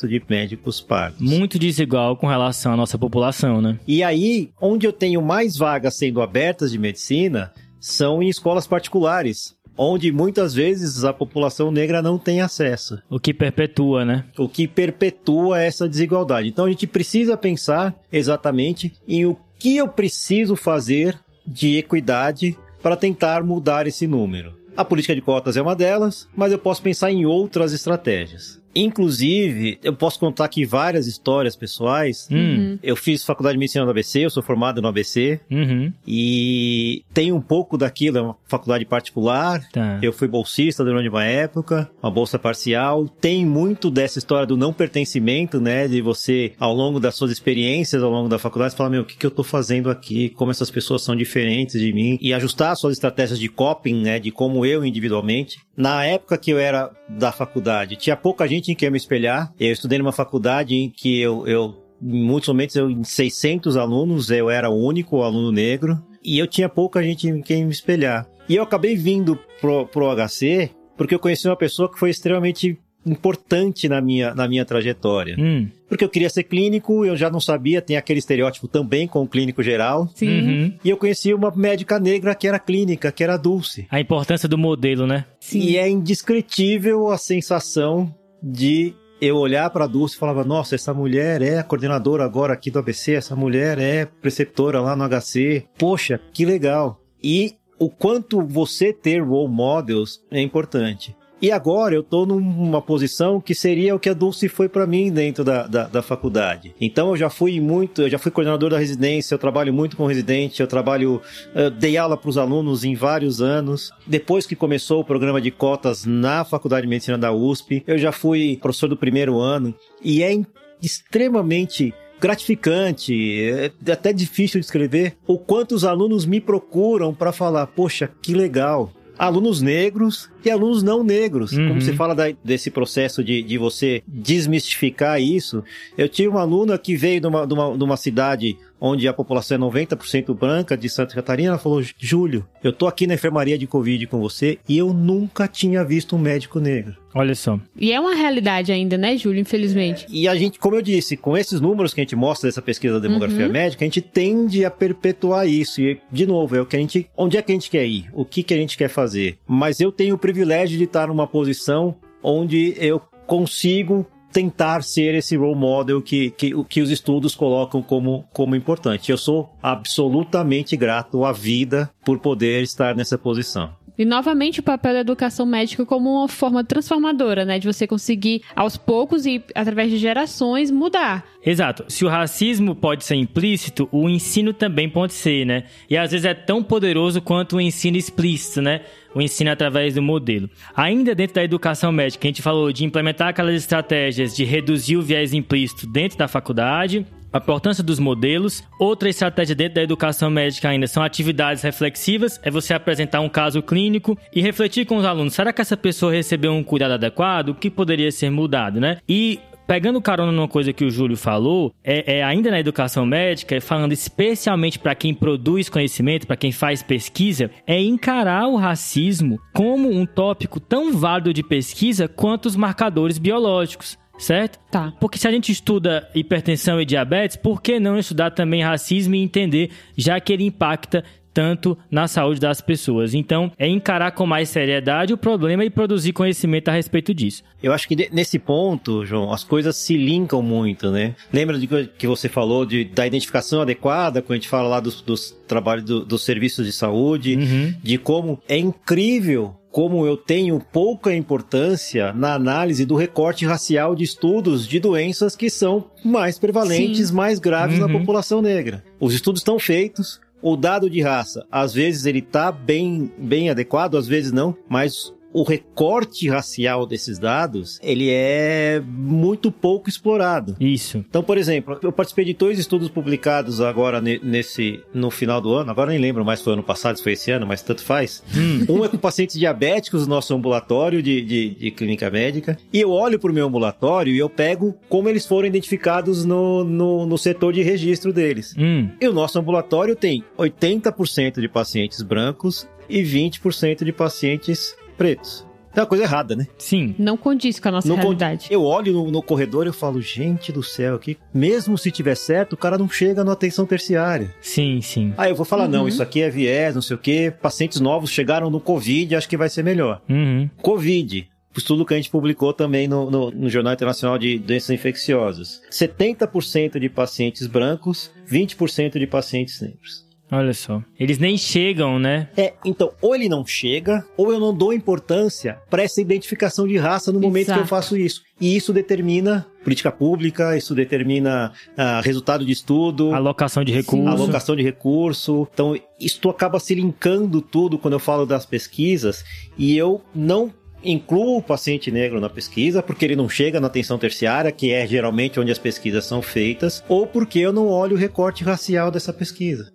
de médicos pardos. Muito desigual com relação à nossa população, né? E aí, onde eu tenho mais vagas sendo abertas de medicina são em escolas particulares onde muitas vezes a população negra não tem acesso. O que perpetua, né? O que perpetua essa desigualdade. Então a gente precisa pensar exatamente em o que eu preciso fazer de equidade para tentar mudar esse número. A política de cotas é uma delas, mas eu posso pensar em outras estratégias. Inclusive, eu posso contar aqui várias histórias pessoais. Uhum. Eu fiz faculdade de medicina no ABC, eu sou formado no ABC. Uhum. E tem um pouco daquilo, é uma faculdade particular. Tá. Eu fui bolsista durante uma época, uma bolsa parcial. Tem muito dessa história do não pertencimento, né? De você, ao longo das suas experiências, ao longo da faculdade, falar, meu, o que, que eu tô fazendo aqui? Como essas pessoas são diferentes de mim? E ajustar suas estratégias de coping, né? De como eu individualmente. Na época que eu era da faculdade, tinha pouca gente em quem me espelhar. Eu estudei numa faculdade em que eu, eu em muitos momentos, eu, em 600 alunos, eu era o único aluno negro. E eu tinha pouca gente em quem me espelhar. E eu acabei vindo pro, pro HC porque eu conheci uma pessoa que foi extremamente importante na minha, na minha trajetória. Hum. Porque eu queria ser clínico, eu já não sabia, tem aquele estereótipo também com o clínico geral. Sim. Uhum. E eu conheci uma médica negra que era clínica, que era Dulce. A importância do modelo, né? Sim. E é indescritível a sensação de eu olhar para a Dulce e falava, nossa, essa mulher é a coordenadora agora aqui do ABC, essa mulher é preceptora lá no HC. Poxa, que legal. E o quanto você ter role models é importante. E agora eu estou numa posição que seria o que a Dulce foi para mim dentro da, da, da, faculdade. Então eu já fui muito, eu já fui coordenador da residência, eu trabalho muito com residente, eu trabalho, eu dei aula para os alunos em vários anos. Depois que começou o programa de cotas na Faculdade de Medicina da USP, eu já fui professor do primeiro ano e é extremamente gratificante, é até difícil de escrever, o quanto os alunos me procuram para falar, poxa, que legal, alunos negros e alunos não negros. Uhum. Como você fala da, desse processo de, de você desmistificar isso, eu tive uma aluna que veio de uma, de uma, de uma cidade onde a população é 90% branca de Santa Catarina, ela falou: Júlio, eu tô aqui na enfermaria de Covid com você e eu nunca tinha visto um médico negro. Olha só. E é uma realidade ainda, né, Júlio? Infelizmente. É, e a gente, como eu disse, com esses números que a gente mostra dessa pesquisa da demografia uhum. médica, a gente tende a perpetuar isso. E, de novo, é o que a gente. Onde é que a gente quer ir? O que, que a gente quer fazer? Mas eu tenho o privilégio de estar numa posição onde eu consigo tentar ser esse role model que, que, que os estudos colocam como, como importante. Eu sou absolutamente grato à vida por poder estar nessa posição. E novamente o papel da educação médica como uma forma transformadora, né? De você conseguir aos poucos e através de gerações mudar. Exato. Se o racismo pode ser implícito, o ensino também pode ser, né? E às vezes é tão poderoso quanto o ensino explícito, né? O ensino através do modelo. Ainda dentro da educação médica, a gente falou de implementar aquelas estratégias de reduzir o viés implícito dentro da faculdade, a importância dos modelos. Outra estratégia dentro da educação médica ainda são atividades reflexivas, é você apresentar um caso clínico e refletir com os alunos, será que essa pessoa recebeu um cuidado adequado? O que poderia ser mudado, né? E pegando carona numa coisa que o Júlio falou, é, é ainda na educação médica, falando especialmente para quem produz conhecimento, para quem faz pesquisa, é encarar o racismo como um tópico tão válido de pesquisa quanto os marcadores biológicos certo? Tá. Porque se a gente estuda hipertensão e diabetes, por que não estudar também racismo e entender, já que ele impacta tanto na saúde das pessoas. Então, é encarar com mais seriedade o problema e produzir conhecimento a respeito disso. Eu acho que nesse ponto, João, as coisas se linkam muito, né? Lembra de que você falou de, da identificação adequada, quando a gente fala lá dos, dos trabalhos do, dos serviços de saúde, uhum. de como é incrível como eu tenho pouca importância na análise do recorte racial de estudos de doenças que são mais prevalentes, Sim. mais graves uhum. na população negra. Os estudos estão feitos, o dado de raça, às vezes ele tá bem, bem adequado, às vezes não, mas o recorte racial desses dados, ele é muito pouco explorado. Isso. Então, por exemplo, eu participei de dois estudos publicados agora nesse no final do ano, agora nem lembro mais se foi ano passado, se foi esse ano, mas tanto faz. Hum. Um é com pacientes diabéticos no nosso ambulatório de, de, de clínica médica, e eu olho para o meu ambulatório e eu pego como eles foram identificados no, no, no setor de registro deles. Hum. E o nosso ambulatório tem 80% de pacientes brancos e 20% de pacientes pretos. É uma coisa errada, né? Sim. Não condiz com a nossa realidade. Eu olho no, no corredor e eu falo, gente do céu, aqui, mesmo se tiver certo, o cara não chega na atenção terciária. Sim, sim. Aí eu vou falar, uhum. não, isso aqui é viés, não sei o quê, pacientes novos chegaram no Covid, acho que vai ser melhor. Uhum. Covid. O estudo que a gente publicou também no, no, no Jornal Internacional de Doenças Infecciosas. 70% de pacientes brancos, 20% de pacientes negros. Olha só. Eles nem chegam, né? É, então, ou ele não chega, ou eu não dou importância para essa identificação de raça no momento Exato. que eu faço isso. E isso determina política pública, isso determina uh, resultado de estudo. Alocação de recurso. Alocação de recurso. Então, isso acaba se linkando tudo quando eu falo das pesquisas. E eu não incluo o paciente negro na pesquisa porque ele não chega na atenção terciária, que é geralmente onde as pesquisas são feitas, ou porque eu não olho o recorte racial dessa pesquisa.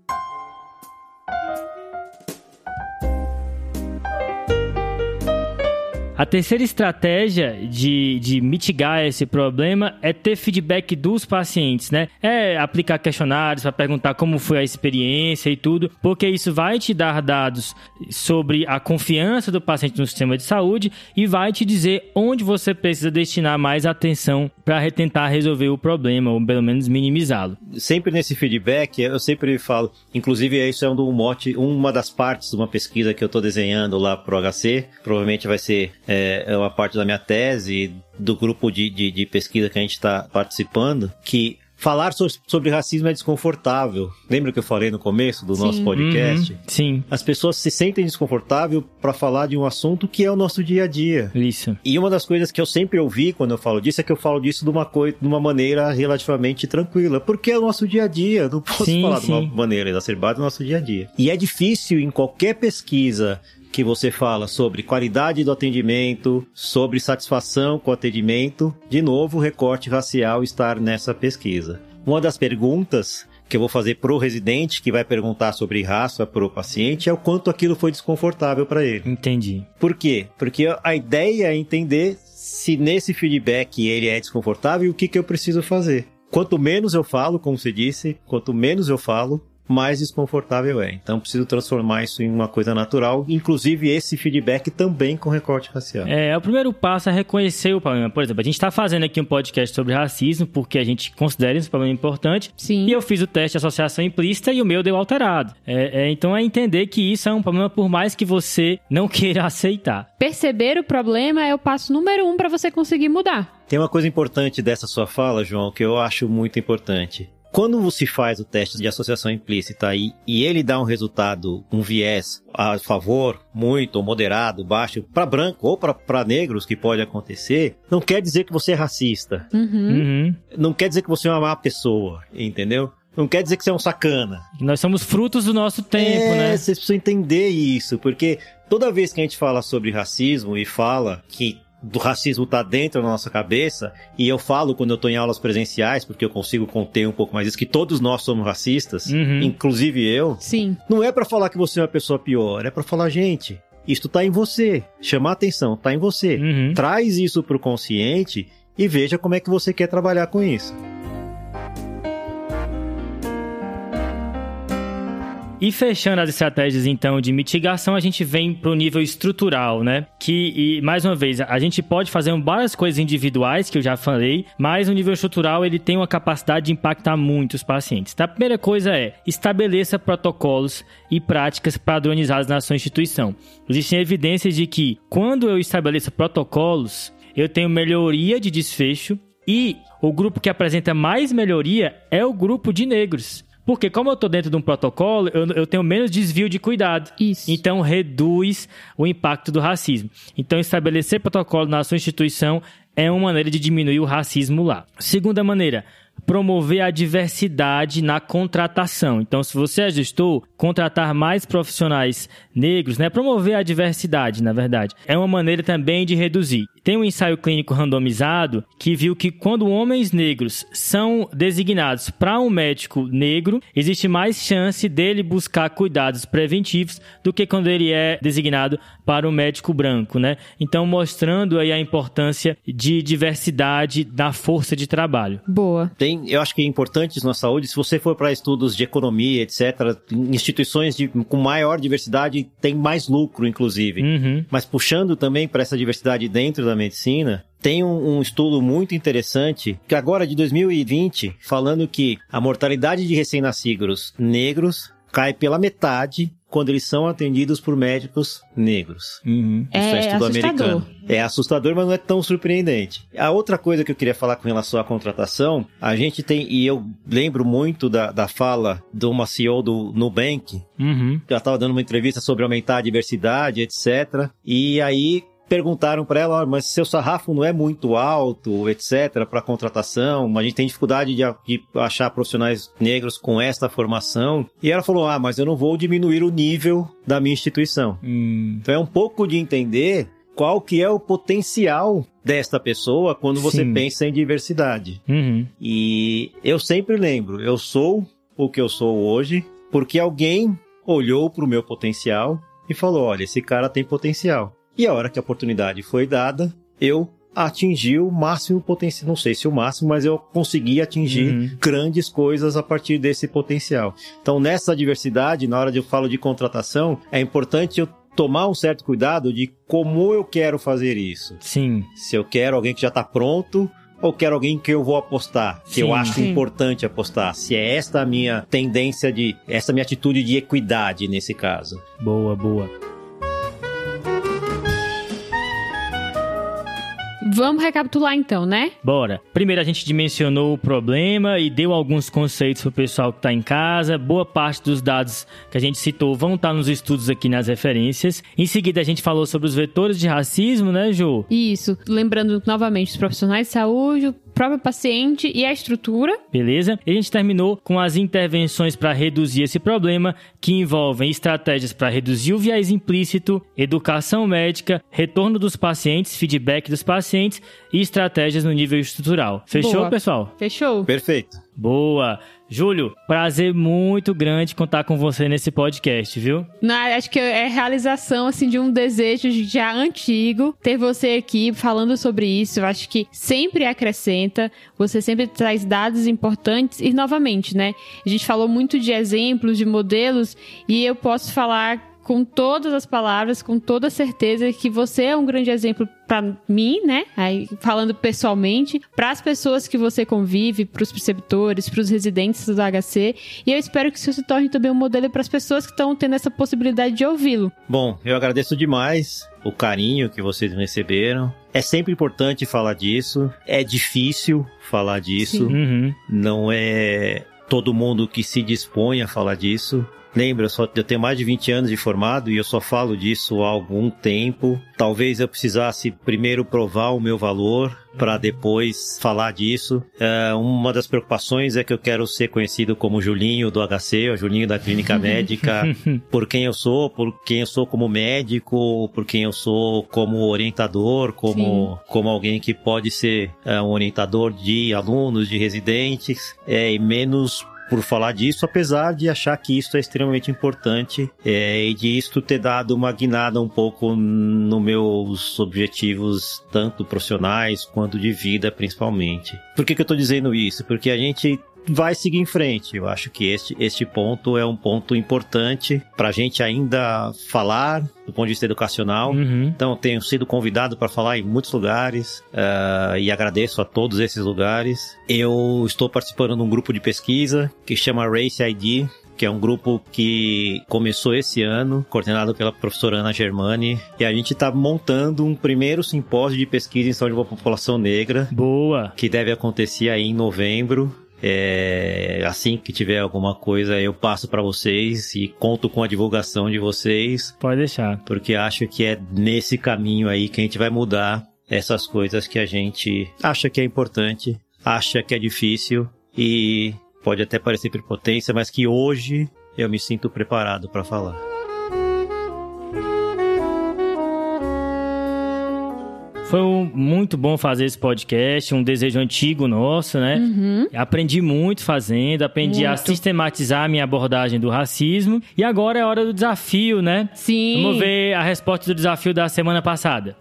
A terceira estratégia de, de mitigar esse problema é ter feedback dos pacientes, né? É aplicar questionários para perguntar como foi a experiência e tudo, porque isso vai te dar dados sobre a confiança do paciente no sistema de saúde e vai te dizer onde você precisa destinar mais atenção para tentar resolver o problema, ou pelo menos minimizá-lo. Sempre nesse feedback, eu sempre falo, inclusive isso é um mote, uma das partes de uma pesquisa que eu estou desenhando lá pro HC, provavelmente vai ser é, é uma parte da minha tese, do grupo de, de, de pesquisa que a gente está participando, que falar so sobre racismo é desconfortável. Lembra que eu falei no começo do sim. nosso podcast? Uhum, sim. As pessoas se sentem desconfortável para falar de um assunto que é o nosso dia a dia. Isso. E uma das coisas que eu sempre ouvi quando eu falo disso é que eu falo disso de uma coisa, de uma maneira relativamente tranquila, porque é o nosso dia a dia. Não posso sim, falar sim. de uma maneira exacerbada do nosso dia a dia. E é difícil em qualquer pesquisa que você fala sobre qualidade do atendimento, sobre satisfação com o atendimento, de novo, o recorte racial estar nessa pesquisa. Uma das perguntas que eu vou fazer pro residente que vai perguntar sobre raça pro paciente é o quanto aquilo foi desconfortável para ele. Entendi. Por quê? Porque a ideia é entender se nesse feedback ele é desconfortável e o que, que eu preciso fazer. Quanto menos eu falo, como você disse, quanto menos eu falo, mais desconfortável é. Então preciso transformar isso em uma coisa natural, inclusive esse feedback também com recorte racial. É, o primeiro passo é reconhecer o problema. Por exemplo, a gente está fazendo aqui um podcast sobre racismo porque a gente considera esse problema importante. Sim. E eu fiz o teste de associação implícita e o meu deu alterado. É, é, então é entender que isso é um problema por mais que você não queira aceitar. Perceber o problema é o passo número um para você conseguir mudar. Tem uma coisa importante dessa sua fala, João, que eu acho muito importante quando se faz o teste de associação implícita e, e ele dá um resultado, um viés a favor, muito ou moderado, baixo, para branco ou para negros, que pode acontecer, não quer dizer que você é racista. Uhum. Uhum. Não quer dizer que você é uma má pessoa, entendeu? Não quer dizer que você é um sacana. Nós somos frutos do nosso tempo, é, né? Vocês precisam entender isso, porque toda vez que a gente fala sobre racismo e fala que do racismo tá dentro da nossa cabeça, e eu falo quando eu tô em aulas presenciais, porque eu consigo conter um pouco mais isso, que todos nós somos racistas, Uhum. inclusive eu, Sim. não é pra falar que você é uma pessoa pior, é pra falar, gente, isto tá em você. Chamar atenção, tá em você. Uhum. Traz isso pro consciente e veja como é que você quer trabalhar com isso. E fechando as estratégias então de mitigação, a gente vem para o nível estrutural, né? Que, e, mais uma vez, a gente pode fazer várias coisas individuais, que eu já falei, mas o nível estrutural ele tem uma capacidade de impactar muito os pacientes. Então, a primeira coisa é estabeleça protocolos e práticas padronizadas na sua instituição. Existem evidências de que quando eu estabeleço protocolos, eu tenho melhoria de desfecho e o grupo que apresenta mais melhoria é o grupo de negros. Porque como eu estou dentro de um protocolo, eu, eu tenho menos desvio de cuidado. Isso. Então reduz o impacto do racismo. Então estabelecer protocolo na sua instituição é uma maneira de diminuir o racismo lá. Segunda maneira, promover a diversidade na contratação. Então, se você é gestor, contratar mais profissionais negros, né? Promover a diversidade, na verdade, é uma maneira também de reduzir. Tem um ensaio clínico randomizado que viu que quando homens negros são designados para um médico negro, existe mais chance dele buscar cuidados preventivos do que quando ele é designado para um médico branco, né? Então, mostrando aí a importância de diversidade na força de trabalho. Boa. Tem, eu acho que é importante isso na saúde, se você for para estudos de economia, etc., instituições de, com maior diversidade tem mais lucro, inclusive. Uhum. Mas puxando também para essa diversidade dentro da medicina, tem um, um, estudo muito interessante, que agora de 2020, falando que a mortalidade de recém-nascidos negros cai pela metade quando eles são atendidos por médicos negros. Uhum. É, Isso é estudo assustador. americano. É assustador, mas não é tão surpreendente. A outra coisa que eu queria falar com relação à contratação, a gente tem, e eu lembro muito da, da fala de uma CEO do Nubank, Uhum. ela estava dando uma entrevista sobre aumentar a diversidade, etc. E aí perguntaram para ela, "Ó, mas seu sarrafo não é muito alto, etc, para contratação, a gente tem dificuldade de, de achar profissionais negros com esta formação. E ela falou, ah, mas eu não vou diminuir o nível da minha instituição. Hum. Então é um pouco de entender qual que é o potencial desta pessoa quando você Sim. pensa em diversidade. Uhum. E eu sempre lembro, eu sou o que eu sou hoje porque alguém olhou para o meu potencial e falou: olha, esse cara tem potencial. E a hora que a oportunidade foi dada, eu atingi o máximo potencial. Não sei se o máximo, mas eu consegui atingir Uhum. grandes coisas a partir desse potencial. Então, nessa diversidade, na hora de eu falo de contratação, é importante eu tomar um certo cuidado de como eu quero fazer isso. Sim. Se eu quero alguém que já está pronto ou quero alguém que eu vou apostar, que eu Sim. acho Sim. importante apostar. Se é esta a minha tendência de, essa minha atitude de equidade nesse caso. Boa, boa. Vamos recapitular então, né? Bora. Primeiro a gente dimensionou o problema e deu alguns conceitos pro pessoal que tá em casa. Boa parte dos dados que a gente citou vão estar nos estudos aqui nas referências. Em seguida a gente falou sobre os vetores de racismo, né, Ju? Isso. Lembrando novamente os profissionais de saúde, próprio paciente e a estrutura. Beleza? E a gente terminou com as intervenções para reduzir esse problema, que envolvem estratégias para reduzir o viés implícito, educação médica, retorno dos pacientes, feedback dos pacientes e estratégias no nível estrutural. Fechou, Boa. pessoal? Fechou? Perfeito. Boa! Júlio, prazer muito grande contar com você nesse podcast, viu? Não, acho que é realização assim de um desejo já antigo ter você aqui falando sobre isso. Eu acho que sempre acrescenta, você sempre traz dados importantes e novamente, né? A gente falou muito de exemplos, de modelos e eu posso falar com todas as palavras, com toda certeza que você é um grande exemplo para mim, né? Aí falando pessoalmente, para as pessoas que você convive, para os preceptores, para os residentes do HC, e eu espero que isso se torne também um modelo para as pessoas que estão tendo essa possibilidade de ouvi-lo. Bom, eu agradeço demais o carinho que vocês receberam. É sempre importante falar disso. É difícil falar disso. Uhum. Não é todo mundo que se dispõe a falar disso. Lembra, eu, só, eu tenho mais de 20 anos de formado e eu só falo disso há algum tempo. Talvez eu precisasse primeiro provar o meu valor para depois falar disso. É, uma das preocupações é que eu quero ser conhecido como Julinho do HC, o Julinho da Clínica Médica, por quem eu sou, por quem eu sou como médico, por quem eu sou como orientador, como, como alguém que pode ser é, um orientador de alunos, de residentes, é, e menos por falar disso, apesar de achar que isso é extremamente importante é, e de isto ter dado uma guinada um pouco nos meus objetivos, tanto profissionais quanto de vida, principalmente. Por que, que eu estou dizendo isso? Porque a gente vai seguir em frente. Eu acho que este, este ponto é um ponto importante para a gente ainda falar do ponto de vista educacional. Uhum. Então, tenho sido convidado para falar em muitos lugares uh, e agradeço a todos esses lugares. Eu estou participando de um grupo de pesquisa que chama Race ID, que é um grupo que começou esse ano, coordenado pela professora Ana Germani, e a gente está montando um primeiro simpósio de pesquisa em saúde da população negra. Boa! Que deve acontecer aí em novembro. É, assim que tiver alguma coisa, eu passo para vocês e conto com a divulgação de vocês. Pode deixar. Porque acho que é nesse caminho aí que a gente vai mudar essas coisas que a gente acha que é importante, acha que é difícil e pode até parecer prepotência, mas que hoje eu me sinto preparado para falar. Foi muito bom fazer esse podcast, um desejo antigo nosso, né? Uhum. Aprendi muito fazendo, aprendi muito. a sistematizar a minha abordagem do racismo. E agora é hora do desafio, né? Sim. Vamos ver a resposta do desafio da semana passada.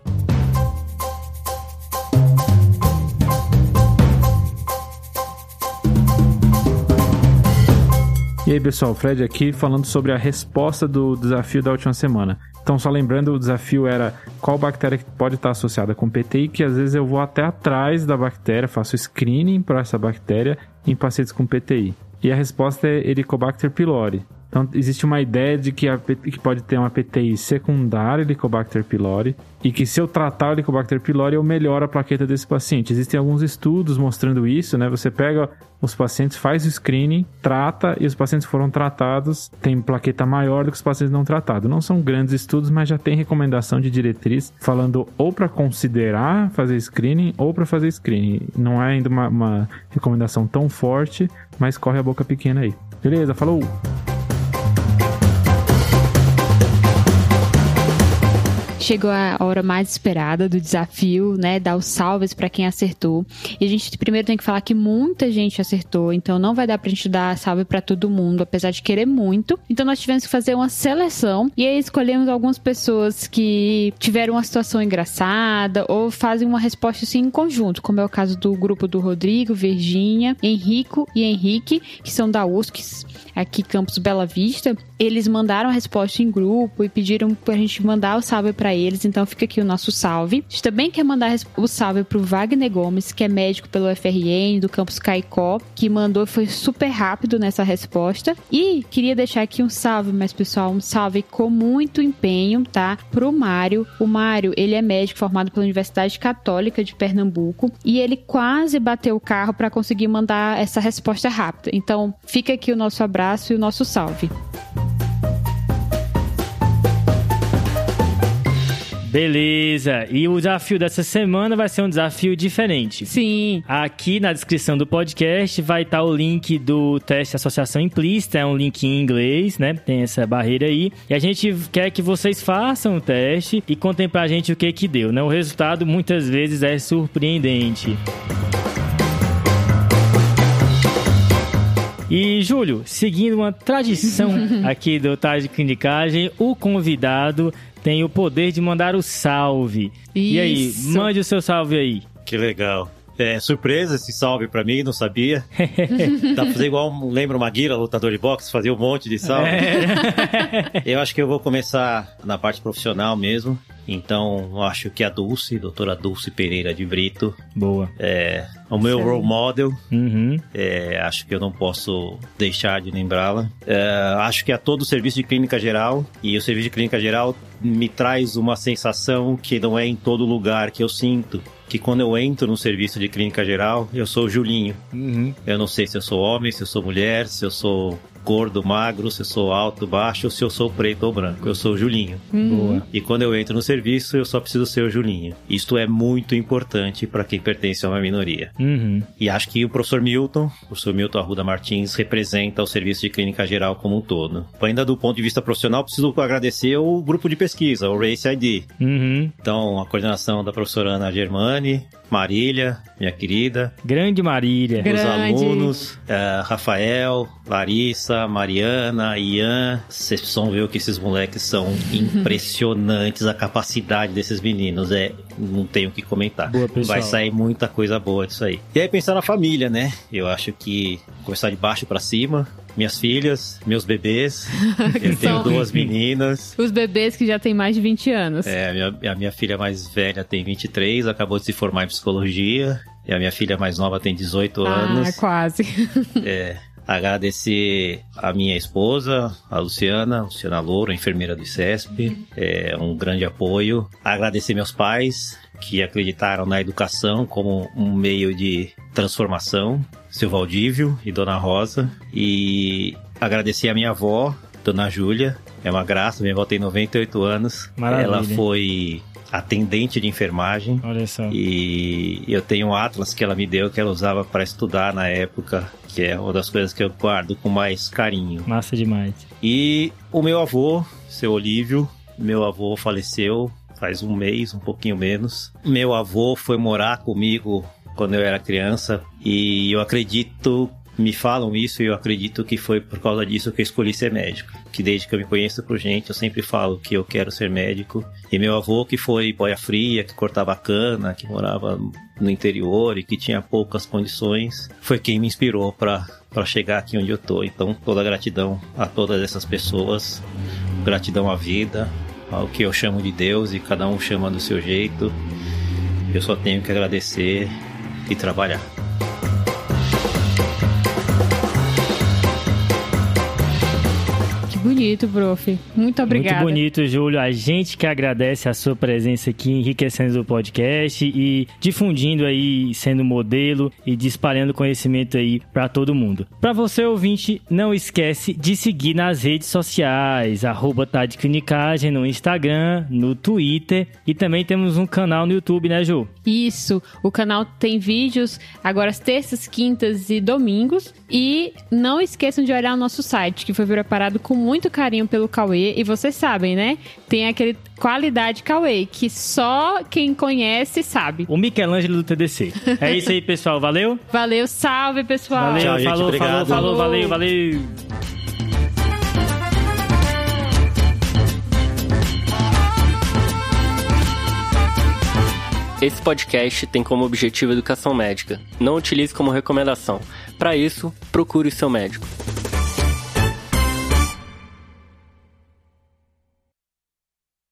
E aí, pessoal, Fred aqui falando sobre a resposta do desafio da última semana. Então, só lembrando, o desafio era qual bactéria que pode estar associada com PTI, que às vezes eu vou até atrás da bactéria, faço screening para essa bactéria em pacientes com PTI. E a resposta é Helicobacter pylori. Então, existe uma ideia de que, a, que pode ter uma PTI secundária Helicobacter pylori e que se eu tratar o Helicobacter pylori, eu melhoro a plaqueta desse paciente. Existem alguns estudos mostrando isso, né? Você pega os pacientes, faz o screening, trata e os pacientes foram tratados, tem plaqueta maior do que os pacientes não tratados. Não são grandes estudos, mas já tem recomendação de diretriz falando ou para considerar fazer screening ou para fazer screening. Não é ainda uma, uma recomendação tão forte, mas corre a boca pequena aí. Beleza, falou! Chegou a hora mais esperada do desafio, né? Dar os salves para quem acertou. E a gente primeiro tem que falar que muita gente acertou, então não vai dar pra gente dar salve para todo mundo, apesar de querer muito. Então nós tivemos que fazer uma seleção e aí escolhemos algumas pessoas que tiveram uma situação engraçada ou fazem uma resposta assim em conjunto, como é o caso do grupo do Rodrigo, Virgínia, Henrico e Henrique, que são da USCS, aqui Campus Bela Vista. Eles mandaram a resposta em grupo e pediram pra gente mandar o salve para eles, então fica aqui o nosso salve. A gente também quer mandar o salve pro Wagner Gomes, que é médico pelo FRN do campus Caicó, que mandou foi super rápido nessa resposta. E queria deixar aqui um salve, mas pessoal, um salve com muito empenho, tá? Pro Mário. O Mário, ele é médico formado pela Universidade Católica de Pernambuco e ele quase bateu o carro para conseguir mandar essa resposta rápida. Então, fica aqui o nosso abraço e o nosso salve. Beleza. E o desafio dessa semana vai ser um desafio diferente. Sim. Aqui na descrição do podcast vai estar o link do teste associação implícita, é um link em inglês, né? Tem essa barreira aí. E a gente quer que vocês façam o teste e contem pra gente o que que deu, né? O resultado muitas vezes é surpreendente. E, Júlio, seguindo uma tradição aqui do Tarde de Clinicagem, o convidado tem o poder de mandar o salve. E aí, Isso. mande o seu salve aí. Que legal. É, surpresa esse salve pra mim, não sabia. Dá pra fazer igual, um- lembra o Maguila, lutador de boxe, fazer um monte de salve. Eu acho que eu vou começar na parte profissional mesmo. Então, eu acho que a Dulce, doutora Dulce Pereira de Brito, Boa. é o meu role model. Uhum. É, acho que eu não posso deixar de lembrá-la. É, acho que a todo o serviço de clínica geral, e o serviço de clínica geral me traz uma sensação que não é em todo lugar que eu sinto, que quando eu entro no serviço de clínica geral, eu sou o Julinho. Uhum. Eu não sei se eu sou homem, se eu sou mulher, se eu sou gordo, magro, se eu sou alto, baixo, ou se eu sou preto ou branco. Eu sou o Julinho. Boa. E quando eu entro no serviço, eu só preciso ser o Julinho. Isto é muito importante para quem pertence a uma minoria. Uhum. E acho que o professor Milton, o professor Milton Arruda Martins, representa o serviço de clínica geral como um todo. Ainda do ponto de vista profissional, preciso agradecer o grupo de pesquisa, o Race ID. Uhum. Então, a coordenação da professora Ana Germani, Marília, minha querida, Grande Marília. Grande. os alunos, eh, Rafael, Larissa, Mariana, Ian. Vocês vão ver o que esses moleques são impressionantes, a capacidade desses meninos. É, não tenho o que comentar. Boa, pessoal. Vai sair muita coisa boa disso aí. E aí, pensar na família, né? Eu acho que começar de baixo pra cima. Minhas filhas, meus bebês. Eu tenho duas meninas. Os bebês que já têm mais de 20 anos. É, a minha, a minha filha mais velha tem 23, acabou de se formar em psicologia. E a minha filha mais nova tem 18 ah, anos. quase. É, agradecer a minha esposa, a Luciana, Luciana Louro, enfermeira do ICESP, é um grande apoio. Agradecer meus pais, que acreditaram na educação como um meio de transformação, seu Valdívio e Dona Rosa. E agradecer a minha avó, Dona Júlia, é uma graça, minha avó tem 98 anos. Maravilha. Ela foi atendente de enfermagem. Olha só. E eu tenho um atlas que ela me deu que ela usava para estudar na época, que é uma das coisas que eu guardo com mais carinho. Massa demais. E o meu avô, seu Olívio, meu avô faleceu faz um mês, um pouquinho menos. Meu avô foi morar comigo quando eu era criança e eu acredito, me falam isso e eu acredito que foi por causa disso que eu escolhi ser médico. Que desde que eu me conheço por gente, eu sempre falo que eu quero ser médico. E meu avô, que foi boia fria, que cortava cana, que morava no interior e que tinha poucas condições, foi quem me inspirou para chegar aqui onde eu tô. Então, toda gratidão a todas essas pessoas, gratidão à vida, ao que eu chamo de Deus e cada um chama do seu jeito. Eu só tenho que agradecer e trabalhar. Bonito, prof. Muito obrigada. Muito bonito, Júlio. A gente que agradece a sua presença aqui, enriquecendo o podcast e difundindo aí, sendo modelo e espalhando conhecimento aí para todo mundo. Para você, ouvinte, não esquece de seguir nas redes sociais, arroba clinicagem no Instagram, no Twitter e também temos um canal no YouTube, né, Ju? Isso, o canal tem vídeos agora às terças, quintas e domingos. E não esqueçam de olhar o nosso site, que foi preparado com muito carinho pelo Cauê. E vocês sabem, né? Tem aquele qualidade Cauê, que só quem conhece sabe. O Michelangelo do TDC. É isso aí, pessoal. Valeu? Valeu, salve, pessoal! Valeu, Tchau, gente. falou, falou, Obrigado. falou, valeu, valeu. Esse podcast tem como objetivo educação médica. Não utilize como recomendação. Para isso, procure o seu médico.